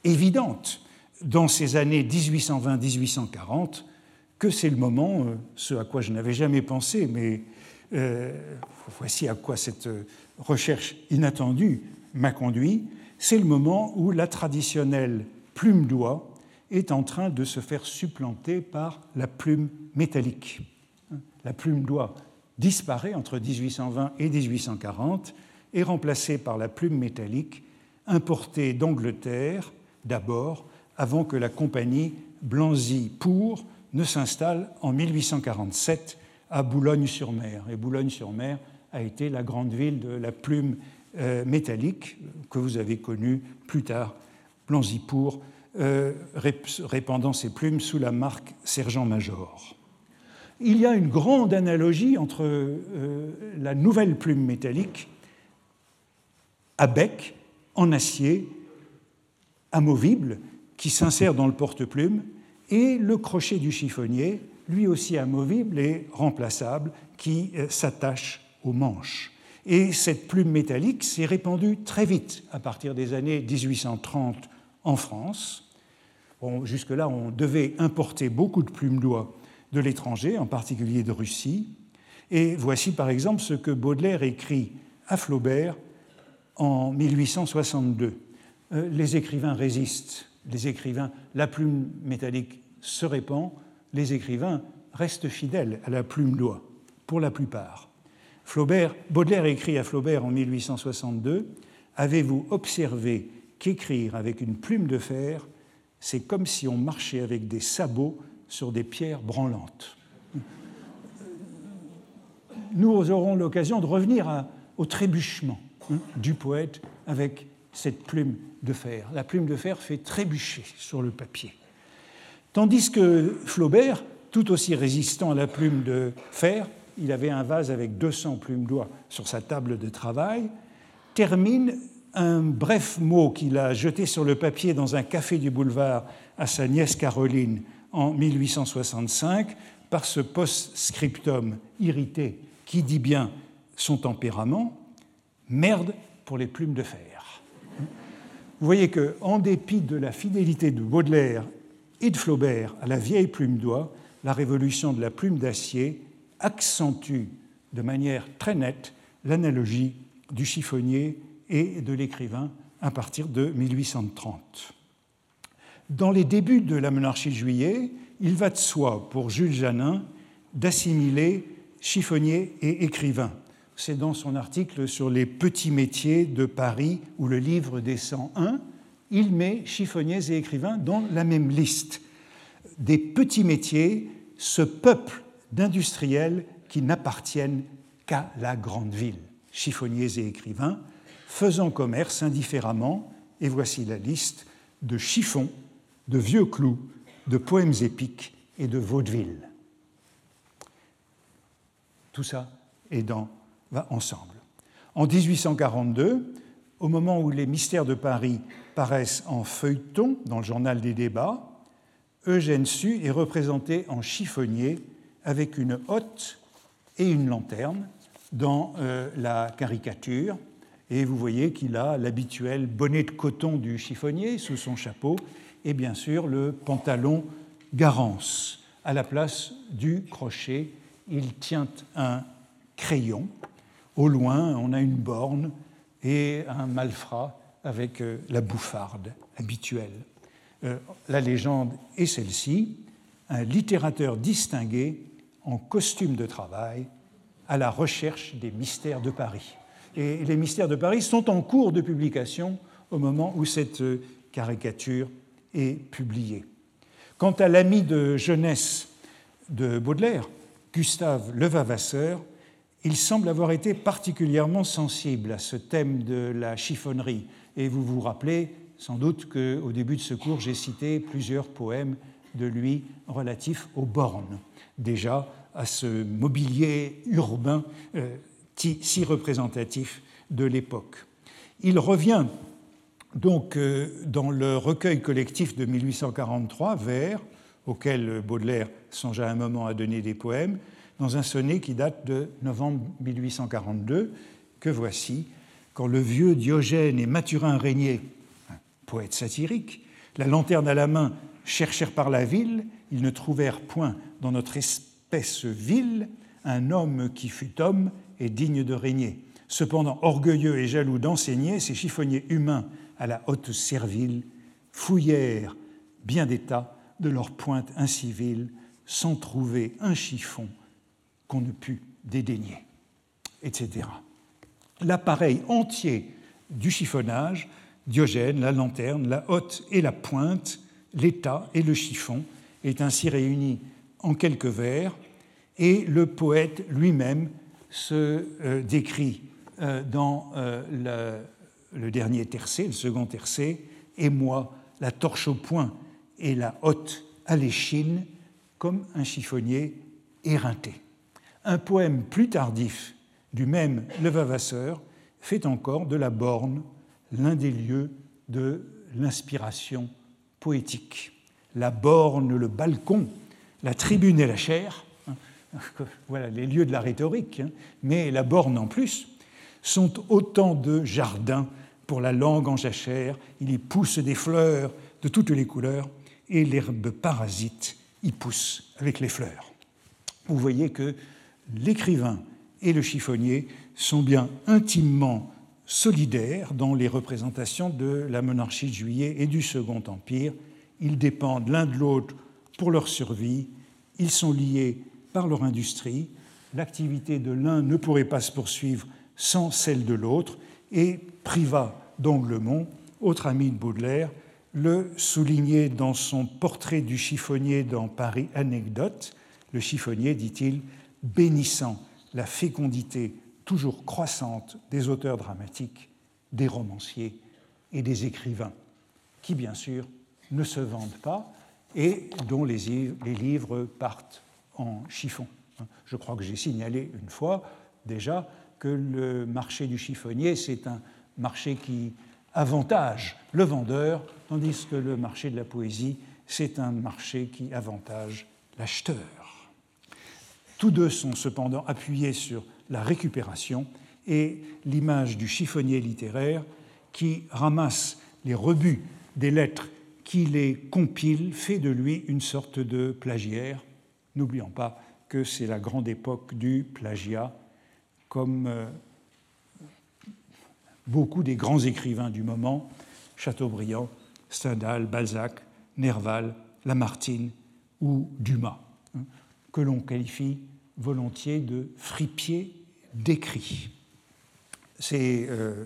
[SPEAKER 2] évidente dans ces années 1820-1840 que c'est le moment, euh, ce à quoi je n'avais jamais pensé, mais euh, voici à quoi cette recherche inattendue m'a conduit, c'est le moment où la traditionnelle plume d'oie est en train de se faire supplanter par la plume métallique. La plume d'oie disparaît entre 1820 et 1840 et remplacée par la plume métallique importée d'Angleterre d'abord, avant que la compagnie Blanzy-Pour ne s'installe en 1847 à Boulogne-sur-Mer. Et Boulogne-sur-Mer a été la grande ville de la plume euh, métallique que vous avez connue plus tard, Blanzy-Pour, euh, répandant ses plumes sous la marque Sergent-Major. Il y a une grande analogie entre euh, la nouvelle plume métallique à bec en acier amovible qui s'insère dans le porte-plume et le crochet du chiffonnier, lui aussi amovible et remplaçable, qui euh, s'attache aux manches. Et cette plume métallique s'est répandue très vite à partir des années 1830 en France. Jusque-là, on devait importer beaucoup de plumes d'oie de l'étranger, en particulier de Russie. Et voici par exemple ce que Baudelaire écrit à Flaubert en 1862. Euh, les écrivains résistent, les écrivains, la plume métallique se répand, les écrivains restent fidèles à la plume d'oie, pour la plupart. Flaubert, Baudelaire écrit à Flaubert en 1862 Avez-vous observé qu'écrire avec une plume de fer, c'est comme si on marchait avec des sabots sur des pierres branlantes Nous aurons l'occasion de revenir au trébuchement hein, du poète avec cette plume de fer. La plume de fer fait trébucher sur le papier. Tandis que Flaubert, tout aussi résistant à la plume de fer, il avait un vase avec 200 plumes d'oie sur sa table de travail, termine un bref mot qu'il a jeté sur le papier dans un café du boulevard à sa nièce Caroline en 1865 par ce post-scriptum irrité qui dit bien son tempérament Merde pour les plumes de fer. Vous voyez qu'en dépit de la fidélité de Baudelaire et de Flaubert à la vieille plume d'oie, la révolution de la plume d'acier accentue de manière très nette l'analogie du chiffonnier et de l'écrivain à partir de 1830. Dans les débuts de la monarchie de juillet, il va de soi pour Jules Janin d'assimiler chiffonnier et écrivain. C'est dans son article sur les petits métiers de Paris ou le livre des 101, il met chiffonniers et écrivains dans la même liste. Des petits métiers, ce peuple d'industriels qui n'appartiennent qu'à la grande ville, chiffonniers et écrivains, faisant commerce indifféremment, et voici la liste, de chiffons, de vieux clous, de poèmes épiques et de vaudevilles. Tout ça est dans va ensemble. En 1842, au moment où les mystères de Paris paraissent en feuilleton dans le journal des débats, Eugène Sue est représenté en chiffonnier avec une hotte et une lanterne dans euh, la caricature. Et vous voyez qu'il a l'habituel bonnet de coton du chiffonnier sous son chapeau et bien sûr le pantalon Garance. À la place du crochet, il tient un crayon au loin, on a une borne et un malfrat avec euh, la bouffarde habituelle. Euh, la légende est celle-ci, un littérateur distingué en costume de travail à la recherche des mystères de Paris. Et les mystères de Paris sont en cours de publication au moment où cette euh, caricature est publiée. Quant à l'ami de jeunesse de Baudelaire, Gustave Levavasseur, il semble avoir été particulièrement sensible à ce thème de la chiffonnerie. Et vous vous rappelez sans doute qu'au début de ce cours, j'ai cité plusieurs poèmes de lui relatifs aux bornes, déjà à ce mobilier urbain euh, si représentatif de l'époque. Il revient donc euh, dans le recueil collectif de 1843, Vers, auquel Baudelaire songea un moment à donner des poèmes, dans un sonnet qui date de novembre 1842, que voici, quand le vieux Diogène et Mathurin régnaient, poète satirique, la lanterne à la main, cherchèrent par la ville, ils ne trouvèrent point dans notre espèce ville un homme qui fût homme et digne de régner. Cependant, orgueilleux et jaloux d'enseigner, ces chiffonniers humains à la haute servile fouillèrent bien d'état de leur pointe incivile sans trouver un chiffon qu'on ne pût dédaigner, etc. L'appareil entier du chiffonnage, Diogène, la lanterne, la hotte et la pointe, l'état et le chiffon, est ainsi réuni en quelques vers, et le poète lui-même se euh, décrit euh, dans euh, le, dernier tercé, le second tercé, et moi, la torche au poing et la hotte à l'échine, comme un chiffonnier éreinté. Un poème plus tardif du même Levavasseur fait encore de la borne l'un des lieux de l'inspiration poétique. La borne, le balcon, la tribune et la chair, hein, voilà les lieux de la rhétorique, hein, mais la borne en plus, sont autant de jardins pour la langue en jachère. Il y pousse des fleurs de toutes les couleurs et l'herbe parasite y pousse avec les fleurs. Vous voyez que l'écrivain et le chiffonnier sont bien intimement solidaires dans les représentations de la monarchie de Juillet et du Second Empire. Ils dépendent l'un de l'autre pour leur survie, ils sont liés par leur industrie, l'activité de l'un ne pourrait pas se poursuivre sans celle de l'autre, et Privat d'Anglemont, autre ami de Baudelaire, le soulignait dans son portrait du chiffonnier dans Paris Anecdote. Le chiffonnier, dit-il, bénissant la fécondité toujours croissante des auteurs dramatiques, des romanciers et des écrivains, qui bien sûr ne se vendent pas et dont les, livres partent en chiffon. Je crois que j'ai signalé une fois déjà que le marché du chiffonnier, c'est un marché qui avantage le vendeur, tandis que le marché de la poésie, c'est un marché qui avantage l'acheteur. Tous deux sont cependant appuyés sur la récupération et l'image du chiffonnier littéraire qui ramasse les rebuts des lettres, qui les compile, fait de lui une sorte de plagiaire. N'oublions pas que c'est la grande époque du plagiat comme euh, beaucoup des grands écrivains du moment, Chateaubriand, Stendhal, Balzac, Nerval, Lamartine ou Dumas, hein, que l'on qualifie volontiers de fripiers d'écrit. C'est euh,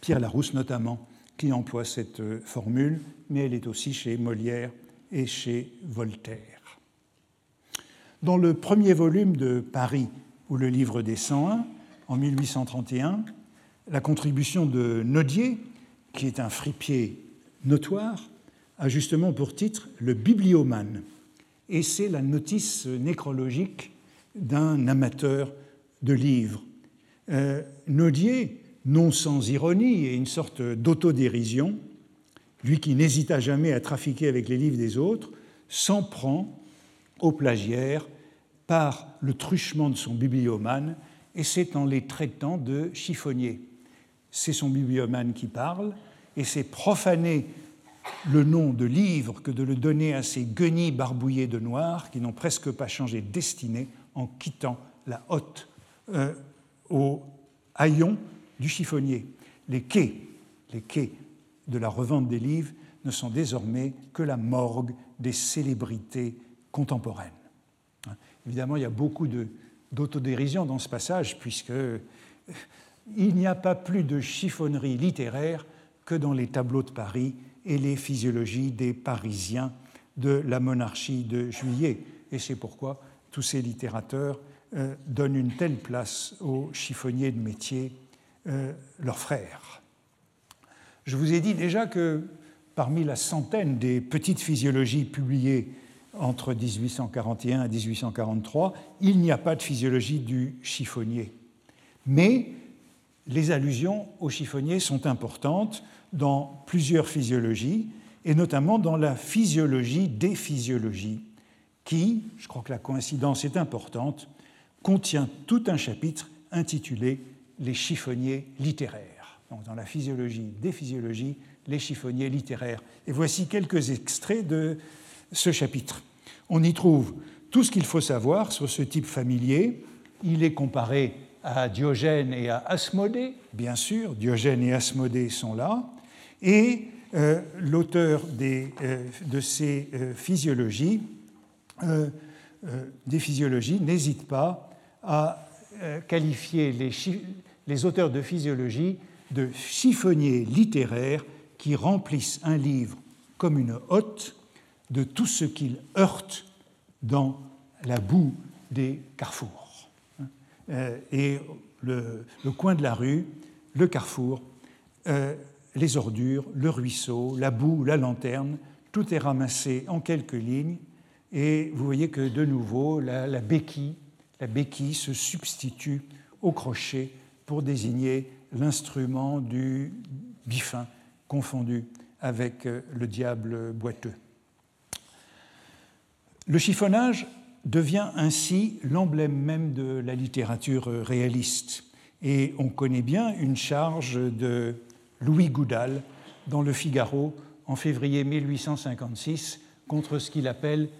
[SPEAKER 2] Pierre Larousse notamment qui emploie cette euh, formule, mais elle est aussi chez Molière et chez Voltaire. Dans le premier volume de Paris ou le livre des 101, en 1831, la contribution de Nodier, qui est un fripier notoire, a justement pour titre Le bibliomane. Et c'est la notice nécrologique d'un amateur de livres. Euh, Nodier, non sans ironie et une sorte d'autodérision, lui qui n'hésita jamais à trafiquer avec les livres des autres, s'en prend au plagiaire par le truchement de son bibliomane, et c'est en les traitant de chiffonniers. C'est son bibliomane qui parle, et c'est profaner le nom de livre que de le donner à ces guenilles barbouillés de noir qui n'ont presque pas changé de destinée en quittant la hotte euh, au haillon du chiffonnier. Les quais, les quais de la revente des livres ne sont désormais que la morgue des célébrités contemporaines. Évidemment, il y a beaucoup d'autodérision dans ce passage, puisque euh, il n'y a pas plus de chiffonnerie littéraire que dans les tableaux de Paris et les physiologies des Parisiens de la monarchie de Juillet. Et c'est pourquoi tous ces littérateurs euh, donnent une telle place aux chiffonniers de métier, euh, leurs frères. Je vous ai dit déjà que parmi la centaine des petites physiologies publiées entre 1841 et 1843, il n'y a pas de physiologie du chiffonnier. Mais les allusions au chiffonnier sont importantes dans plusieurs physiologies, et notamment dans la physiologie des physiologies, qui, je crois que la coïncidence est importante, contient tout un chapitre intitulé Les chiffonniers littéraires. Donc, dans la physiologie des physiologies, les chiffonniers littéraires. Et voici quelques extraits de ce chapitre. On y trouve tout ce qu'il faut savoir sur ce type familier. Il est comparé à Diogène et à Asmodée, bien sûr, Diogène et Asmodée sont là, et euh, l'auteur euh, de ces euh, physiologies, n'hésite pas à qualifier les, les auteurs de physiologie de chiffonniers littéraires qui remplissent un livre comme une hotte de tout ce qu'il heurte dans la boue des carrefours. Et le, coin de la rue, le carrefour, les ordures, le ruisseau, la boue, la lanterne, tout est ramassé en quelques lignes et vous voyez que de nouveau la, béquille, la béquille se substitue au crochet pour désigner l'instrument du bifin confondu avec euh, le diable boiteux. Le chiffonnage devient ainsi l'emblème même de la littérature réaliste. Et on connaît bien une charge de Louis Goudal dans Le Figaro en février 1856 contre ce qu'il appelle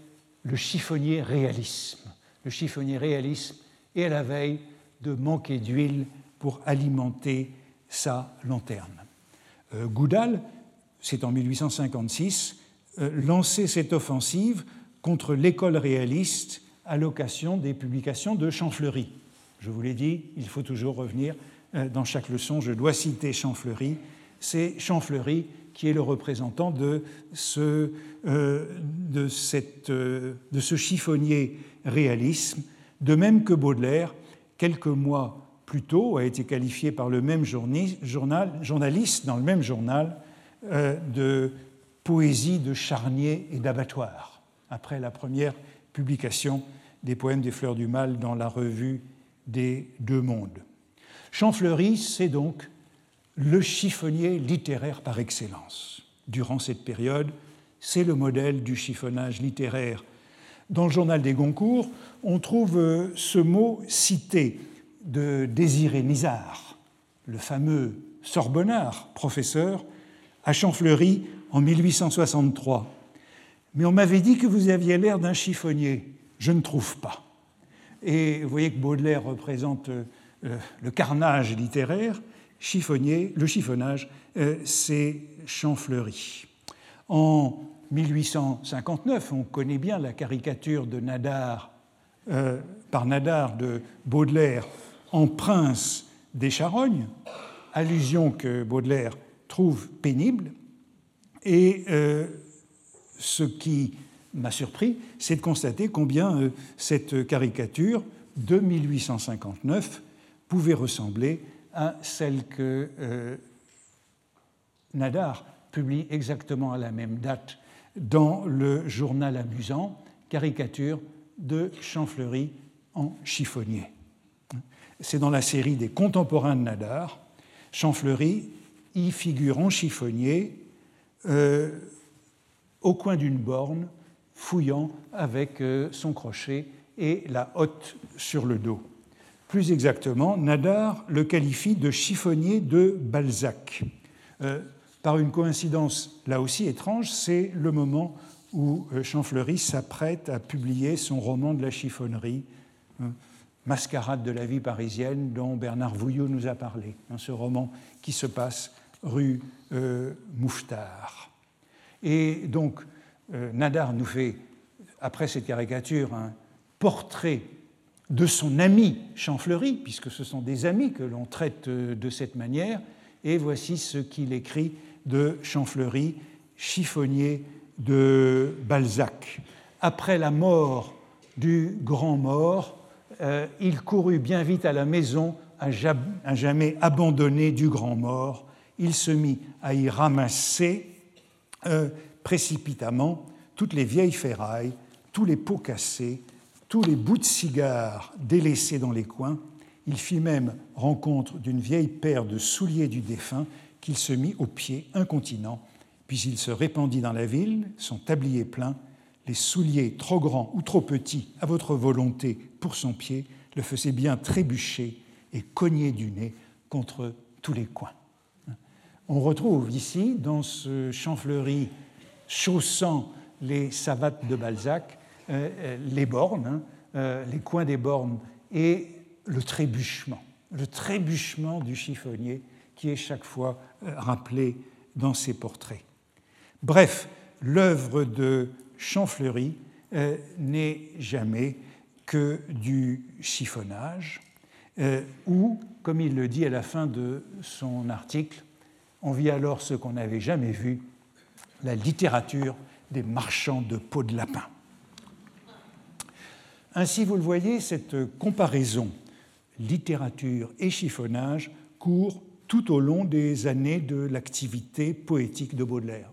[SPEAKER 2] le chiffonnier réalisme. Le chiffonnier réalisme est à la veille de manquer d'huile pour alimenter sa lanterne. Euh, Goudal, c'est en 1856, euh, lançait cette offensive contre l'école réaliste à l'occasion des publications de Champfleury. Je vous l'ai dit, il faut toujours revenir euh, dans chaque leçon, je dois citer Champfleury c'est Champfleury qui est le représentant de ce, euh, de, cette, euh, de ce chiffonnier réalisme, de même que Baudelaire, quelques mois plus tôt, a été qualifié par le même journal, journaliste dans le même journal de poésie de charnier et d'abattoir, après la première publication des poèmes des Fleurs du Mal dans la revue des Deux Mondes. Champfleury, c'est donc le chiffonnier littéraire par excellence. Durant cette période, c'est le modèle du chiffonnage littéraire. Dans le journal des Goncourt, on trouve euh, ce mot cité de Désiré Nizar, le fameux Sorbonnard, professeur, à Champfleury en 1863. Mais on m'avait dit que vous aviez l'air d'un chiffonnier. Je ne trouve pas. Et vous voyez que Baudelaire représente euh, le carnage littéraire, chiffonnier, le chiffonnage, euh, c'est Champfleury. En 1859, on connaît bien la caricature de Nadar, euh, par Nadar de Baudelaire en prince des charognes, allusion que Baudelaire trouve pénible. Et ce qui m'a surpris, c'est de constater combien cette caricature de 1859 pouvait ressembler à celle que euh, Nadar publie exactement à la même date dans le journal amusant, caricature de Champfleury en chiffonnier. C'est dans la série des contemporains de Nadar. Champfleury y figure en chiffonnier euh, au coin d'une borne, fouillant avec euh, son crochet et la hotte sur le dos. Plus exactement, Nadar le qualifie de chiffonnier de Balzac. Euh, par une coïncidence là aussi étrange, c'est le moment où euh, Champfleury s'apprête à publier son roman de la chiffonnerie, hein, Mascarade de la vie parisienne, dont Bernard Vouillot nous a parlé, hein, ce roman qui se passe rue Mouffetard. Et donc, Nadar nous fait, après cette caricature, un portrait de son ami Champfleury, puisque ce sont des amis que l'on traite de cette manière, et voici ce qu'il écrit de Champfleury, chiffonnier de Balzac. Après la mort du grand mort, euh, il courut bien vite à la maison, à jamais abandonné du grand mort. Il se mit à y ramasser euh, précipitamment toutes les vieilles ferrailles, tous les pots cassés, tous les bouts de cigares délaissés dans les coins. Il fit même rencontre d'une vieille paire de souliers du défunt qu'il se mit aux pieds incontinent. Puis il se répandit dans la ville, son tablier plein, les souliers trop grands ou trop petits à votre volonté pour son pied le faisaient bien trébucher et cogner du nez contre tous les coins. On retrouve ici, dans ce champfleury chaussant les savates de Balzac, euh, euh, les bornes, hein, euh, les coins des bornes et le trébuchement, le trébuchement du chiffonnier qui est chaque fois rappelé dans ces portraits. Bref, l'œuvre de Champfleury n'est jamais que du chiffonnage, ou, comme il le dit à la fin de son article, on vit alors ce qu'on n'avait jamais vu, la littérature des marchands de peau de lapin. Ainsi, vous le voyez, cette comparaison littérature et chiffonnage court tout au long des années de l'activité poétique de Baudelaire.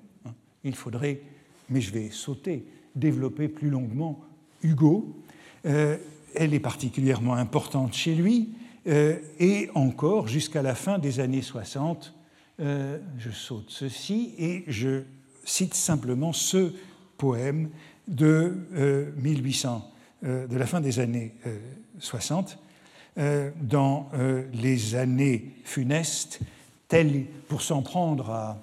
[SPEAKER 2] Il faudrait, mais je vais sauter, développer plus longuement Hugo. Euh, elle est particulièrement importante chez lui, euh, et encore jusqu'à la fin des années 60. Euh, je saute ceci et je cite simplement ce poème de 1800 euh, de la fin des années 60, euh, euh, dans les années funestes, tel, pour s'en prendre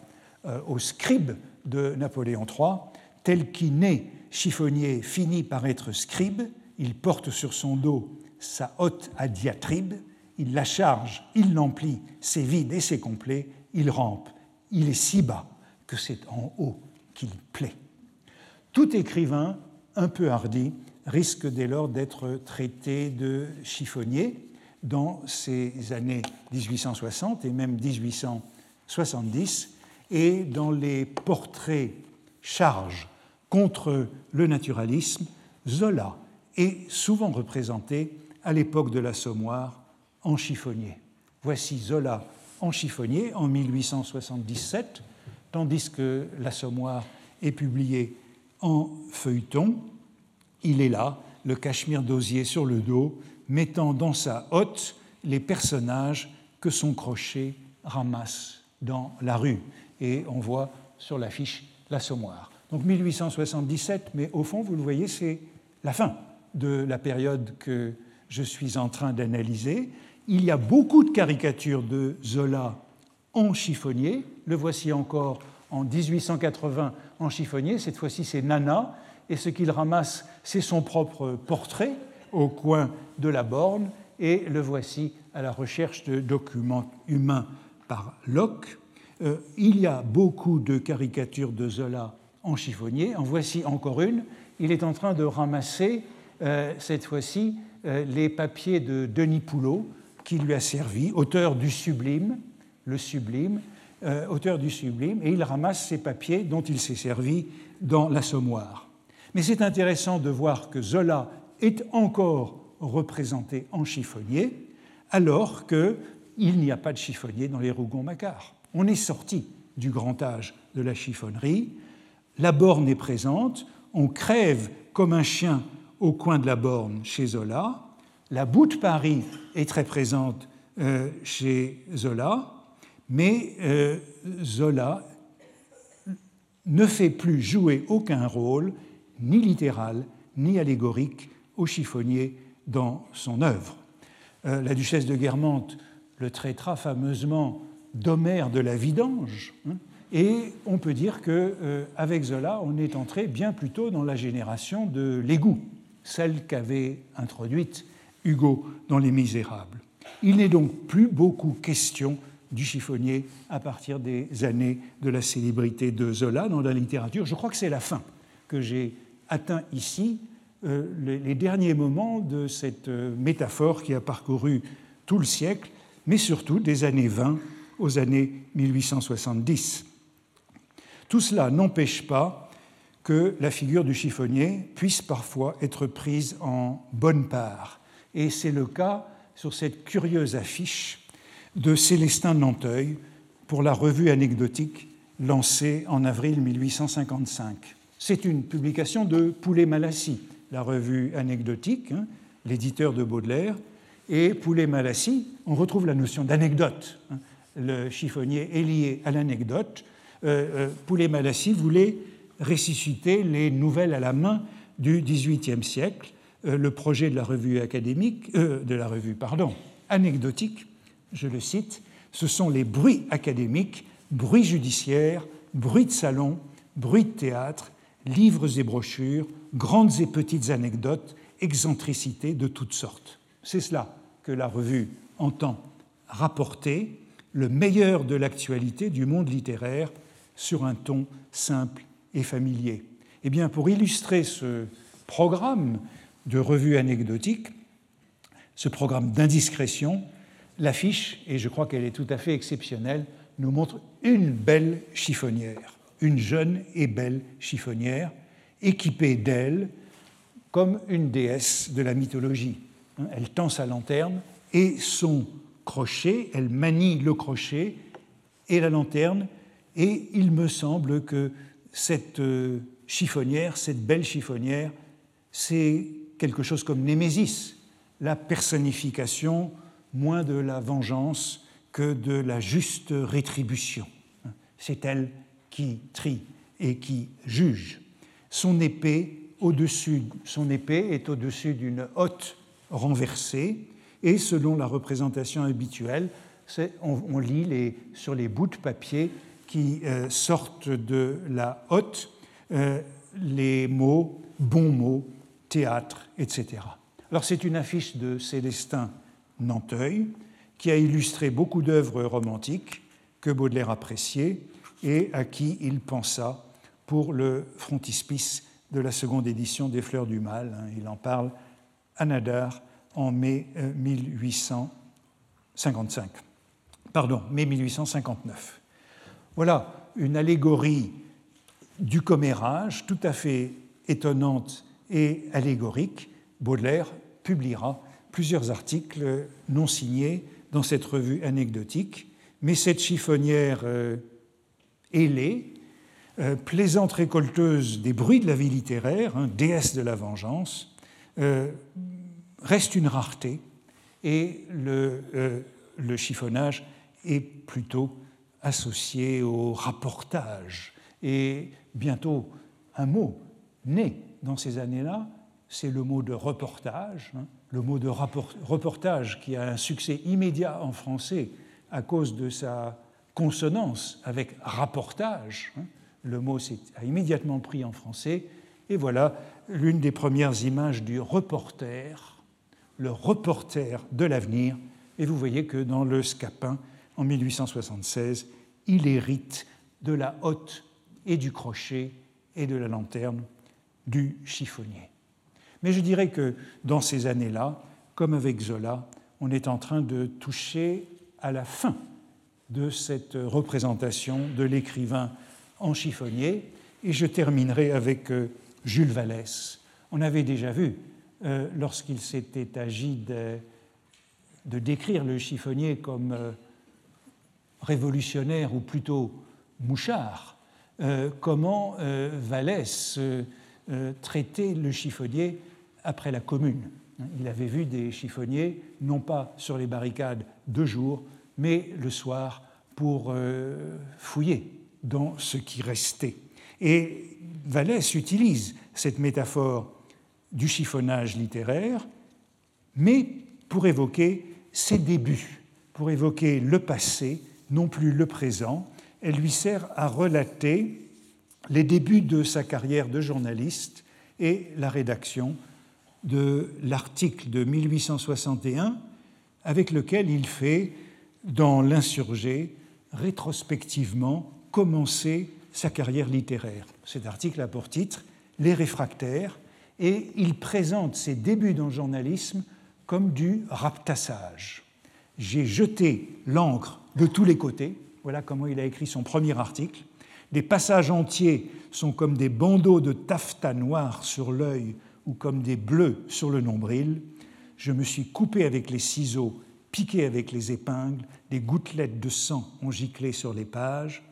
[SPEAKER 2] au scribe de Napoléon III, tel qui naît chiffonnier finit par être scribe, il porte sur son dos sa haute à diatribe, il la charge, il l'emplit, c'est vide et c'est complet, il rampe, il est si bas que c'est en haut qu'il plaît. Tout écrivain un peu hardi risque dès lors d'être traité de chiffonnier dans ces années 1860 et même 1870, et dans les portraits charges contre le naturalisme, Zola est souvent représenté à l'époque de l'Assommoir en chiffonnier. Voici Zola en chiffonnier en 1877, tandis que l'Assommoir est publié en feuilleton il est là, le cachemire d'osier sur le dos, mettant dans sa hotte les personnages que son crochet ramasse dans la rue. Et on voit sur l'affiche l'assommoir. Donc 1877, mais au fond, vous le voyez, c'est la fin de la période que je suis en train d'analyser. Il y a beaucoup de caricatures de Zola en chiffonnier. Le voici encore en 1880 en chiffonnier. Cette fois-ci, c'est Nana et ce qu'il ramasse, c'est son propre portrait au coin de la borne, et le voici à la recherche de documents humains par Locke. Euh, il y a beaucoup de caricatures de Zola en chiffonnier. En voici encore une. Il est en train de ramasser, euh, cette fois-ci, euh, les papiers de Denis Poulot, qui lui a servi, auteur du Sublime, le Sublime, auteur du Sublime, et il ramasse ces papiers dont il s'est servi dans l'Assommoir. Mais c'est intéressant de voir que Zola est encore représenté en chiffonnier, alors qu'il n'y a pas de chiffonnier dans les Rougon-Macquart. On est sorti du grand âge de la chiffonnerie, la borne est présente, on crève comme un chien au coin de la borne chez Zola, la boue de Paris est très présente euh, chez Zola, mais euh, Zola ne fait plus jouer aucun rôle ni littéral ni allégorique au chiffonnier dans son œuvre. Euh, la duchesse de Guermantes le traitera fameusement d'Homère de la vidange, hein, et on peut dire euh, avec Zola, on est entré bien plus tôt dans la génération de l'égout, celle qu'avait introduite Hugo dans Les Misérables. Il n'est donc plus beaucoup question du chiffonnier à partir des années de la célébrité de Zola dans la littérature. Je crois que c'est la fin que j'ai atteint ici euh, les, derniers moments de cette euh, métaphore qui a parcouru tout le siècle, mais surtout des années 20 aux années 1870. Tout cela n'empêche pas que la figure du chiffonnier puisse parfois être prise en bonne part. Et c'est le cas sur cette curieuse affiche de Célestin Nanteuil pour la revue anecdotique lancée en avril 1855. C'est une publication de Poulet-Malassis, la revue anecdotique, hein, l'éditeur de Baudelaire. Et Poulet-Malassis, on retrouve la notion d'anecdote. Hein. Le chiffonnier est lié à l'anecdote. Euh, euh, Poulet-Malassis voulait ressusciter les nouvelles à la main du XVIIIe siècle. Euh, le projet de la revue académique, euh, de la revue, pardon, anecdotique, je le cite, ce sont les bruits académiques, bruits judiciaires, bruits de salon, bruits de théâtre, livres et brochures, grandes et petites anecdotes, excentricités de toutes sortes. C'est cela que la revue entend rapporter, le meilleur de l'actualité du monde littéraire sur un ton simple et familier. Eh bien, pour illustrer ce programme de revue anecdotique, ce programme d'indiscrétion, l'affiche, et je crois qu'elle est tout à fait exceptionnelle, nous montre une belle chiffonnière, une jeune et belle chiffonnière, équipée d'ailes comme une déesse de la mythologie. Elle tend sa lanterne et son crochet, elle manie le crochet et la lanterne, et il me semble que cette euh, chiffonnière, cette belle chiffonnière, c'est quelque chose comme Némésis, la personnification moins de la vengeance que de la juste rétribution. C'est elle qui trie et qui juge. Son épée, au-dessus, son épée est au-dessus d'une hotte renversée, et selon la représentation habituelle, on, lit sur les bouts de papier qui euh, sortent de la hotte euh, les mots, bons mots, théâtre, etc. Alors c'est une affiche de Célestin Nanteuil qui a illustré beaucoup d'œuvres romantiques que Baudelaire appréciait et à qui il pensa pour le frontispice de la seconde édition des Fleurs du Mal. Hein. Il en parle à Nadar en mai 1855. Euh, Pardon, mai 1859. Voilà une allégorie du commérage tout à fait étonnante et allégorique. Baudelaire publiera plusieurs articles non signés dans cette revue anecdotique, mais cette chiffonnière euh, ailée, euh, plaisante récolteuse des bruits de la vie littéraire, hein, déesse de la vengeance, euh, reste une rareté et le, le chiffonnage est plutôt associé au rapportage. Et bientôt, un mot né dans ces années-là, c'est le mot de reportage, hein, le mot de reportage qui a un succès immédiat en français à cause de sa consonance avec rapportage. Hein. le mot a immédiatement pris en français. Et voilà l'une des premières images du reporter, le reporter de l'avenir. Et vous voyez que dans le Scapin, en 1876, il hérite de la hotte et du crochet et de la lanterne du chiffonnier. Mais je dirais que dans ces années-là, comme avec Zola, on est en train de toucher à la fin de cette représentation de l'écrivain en chiffonnier. Et je terminerai avec euh, Jules Vallès. On avait déjà vu, euh, lorsqu'il s'était agi de, décrire le chiffonnier comme euh, révolutionnaire ou plutôt mouchard, comment Vallès traitait le chiffonnier après la Commune. Il avait vu des chiffonniers, non pas sur les barricades de jour, mais le soir pour euh, fouiller dans ce qui restait. Et Vallès utilise cette métaphore du chiffonnage littéraire, mais pour évoquer ses débuts, pour évoquer le passé, non plus le présent. Elle lui sert à relater les débuts de sa carrière de journaliste et la rédaction de l'article de 1861 avec lequel il fait, dans L'insurgé, rétrospectivement commencer sa carrière littéraire. Cet article a pour titre Les réfractaires et il présente ses débuts dans le journalisme comme du raptassage. J'ai jeté l'encre de tous les côtés, voilà comment il a écrit son premier article. Les passages entiers sont comme des bandeaux de taffetas noir sur l'œil ou comme des bleus sur le nombril, je me suis coupé avec les ciseaux, piqué avec les épingles, des gouttelettes de sang ont giclé sur les pages,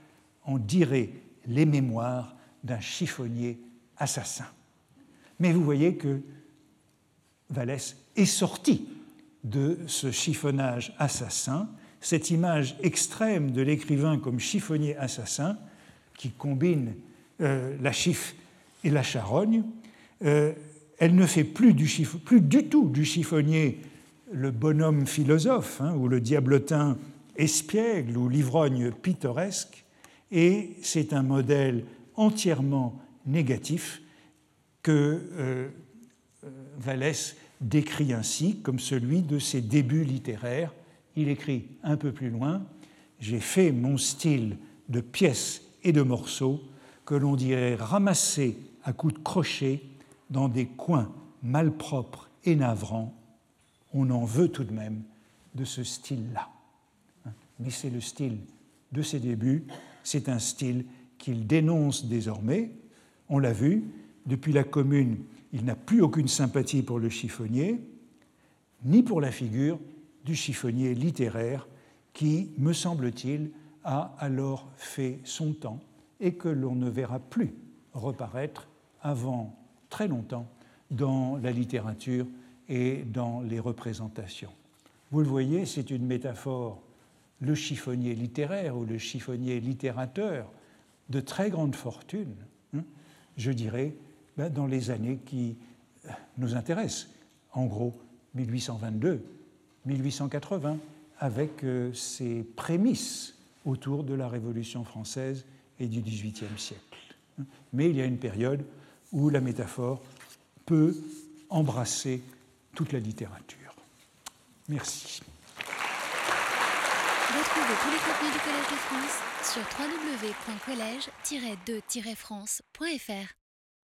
[SPEAKER 2] on dirait les mémoires d'un chiffonnier assassin. Mais vous voyez que Vallès est sorti de ce chiffonnage assassin, cette image extrême de l'écrivain comme chiffonnier assassin, qui combine la chiffe et la charogne. elle ne fait plus du, tout du chiffonnier le bonhomme philosophe hein, ou le diablotin espiègle ou l'ivrogne pittoresque, et c'est un modèle entièrement négatif que euh, euh, Vallès décrit ainsi comme celui de ses débuts littéraires. Il écrit un peu plus loin J'ai fait mon style de pièces et de morceaux que l'on dirait ramassés à coups de crochet dans des coins malpropres et navrants. On en veut tout de même de ce style-là. Mais c'est le style de ses débuts, c'est un style qu'il dénonce désormais. On l'a vu, depuis la Commune, il n'a plus aucune sympathie pour le chiffonnier, ni pour la figure du chiffonnier littéraire qui, me semble-t-il, a alors fait son temps et que l'on ne verra plus reparaître avant très longtemps dans la littérature et dans les représentations. Vous le voyez, c'est une métaphore, le chiffonnier littéraire ou le chiffonnier littérateur de très grande fortune, hein, je dirais, ben, dans les années qui euh, nous intéressent. En gros, 1822, 1880, avec euh, ses prémices autour de la Révolution française et du XVIIIe siècle. Mais il y a une période où la métaphore peut embrasser toute la littérature. Merci.
[SPEAKER 1] Retrouvez tous les contenus du Collège de France sur www.colège-2-france.fr.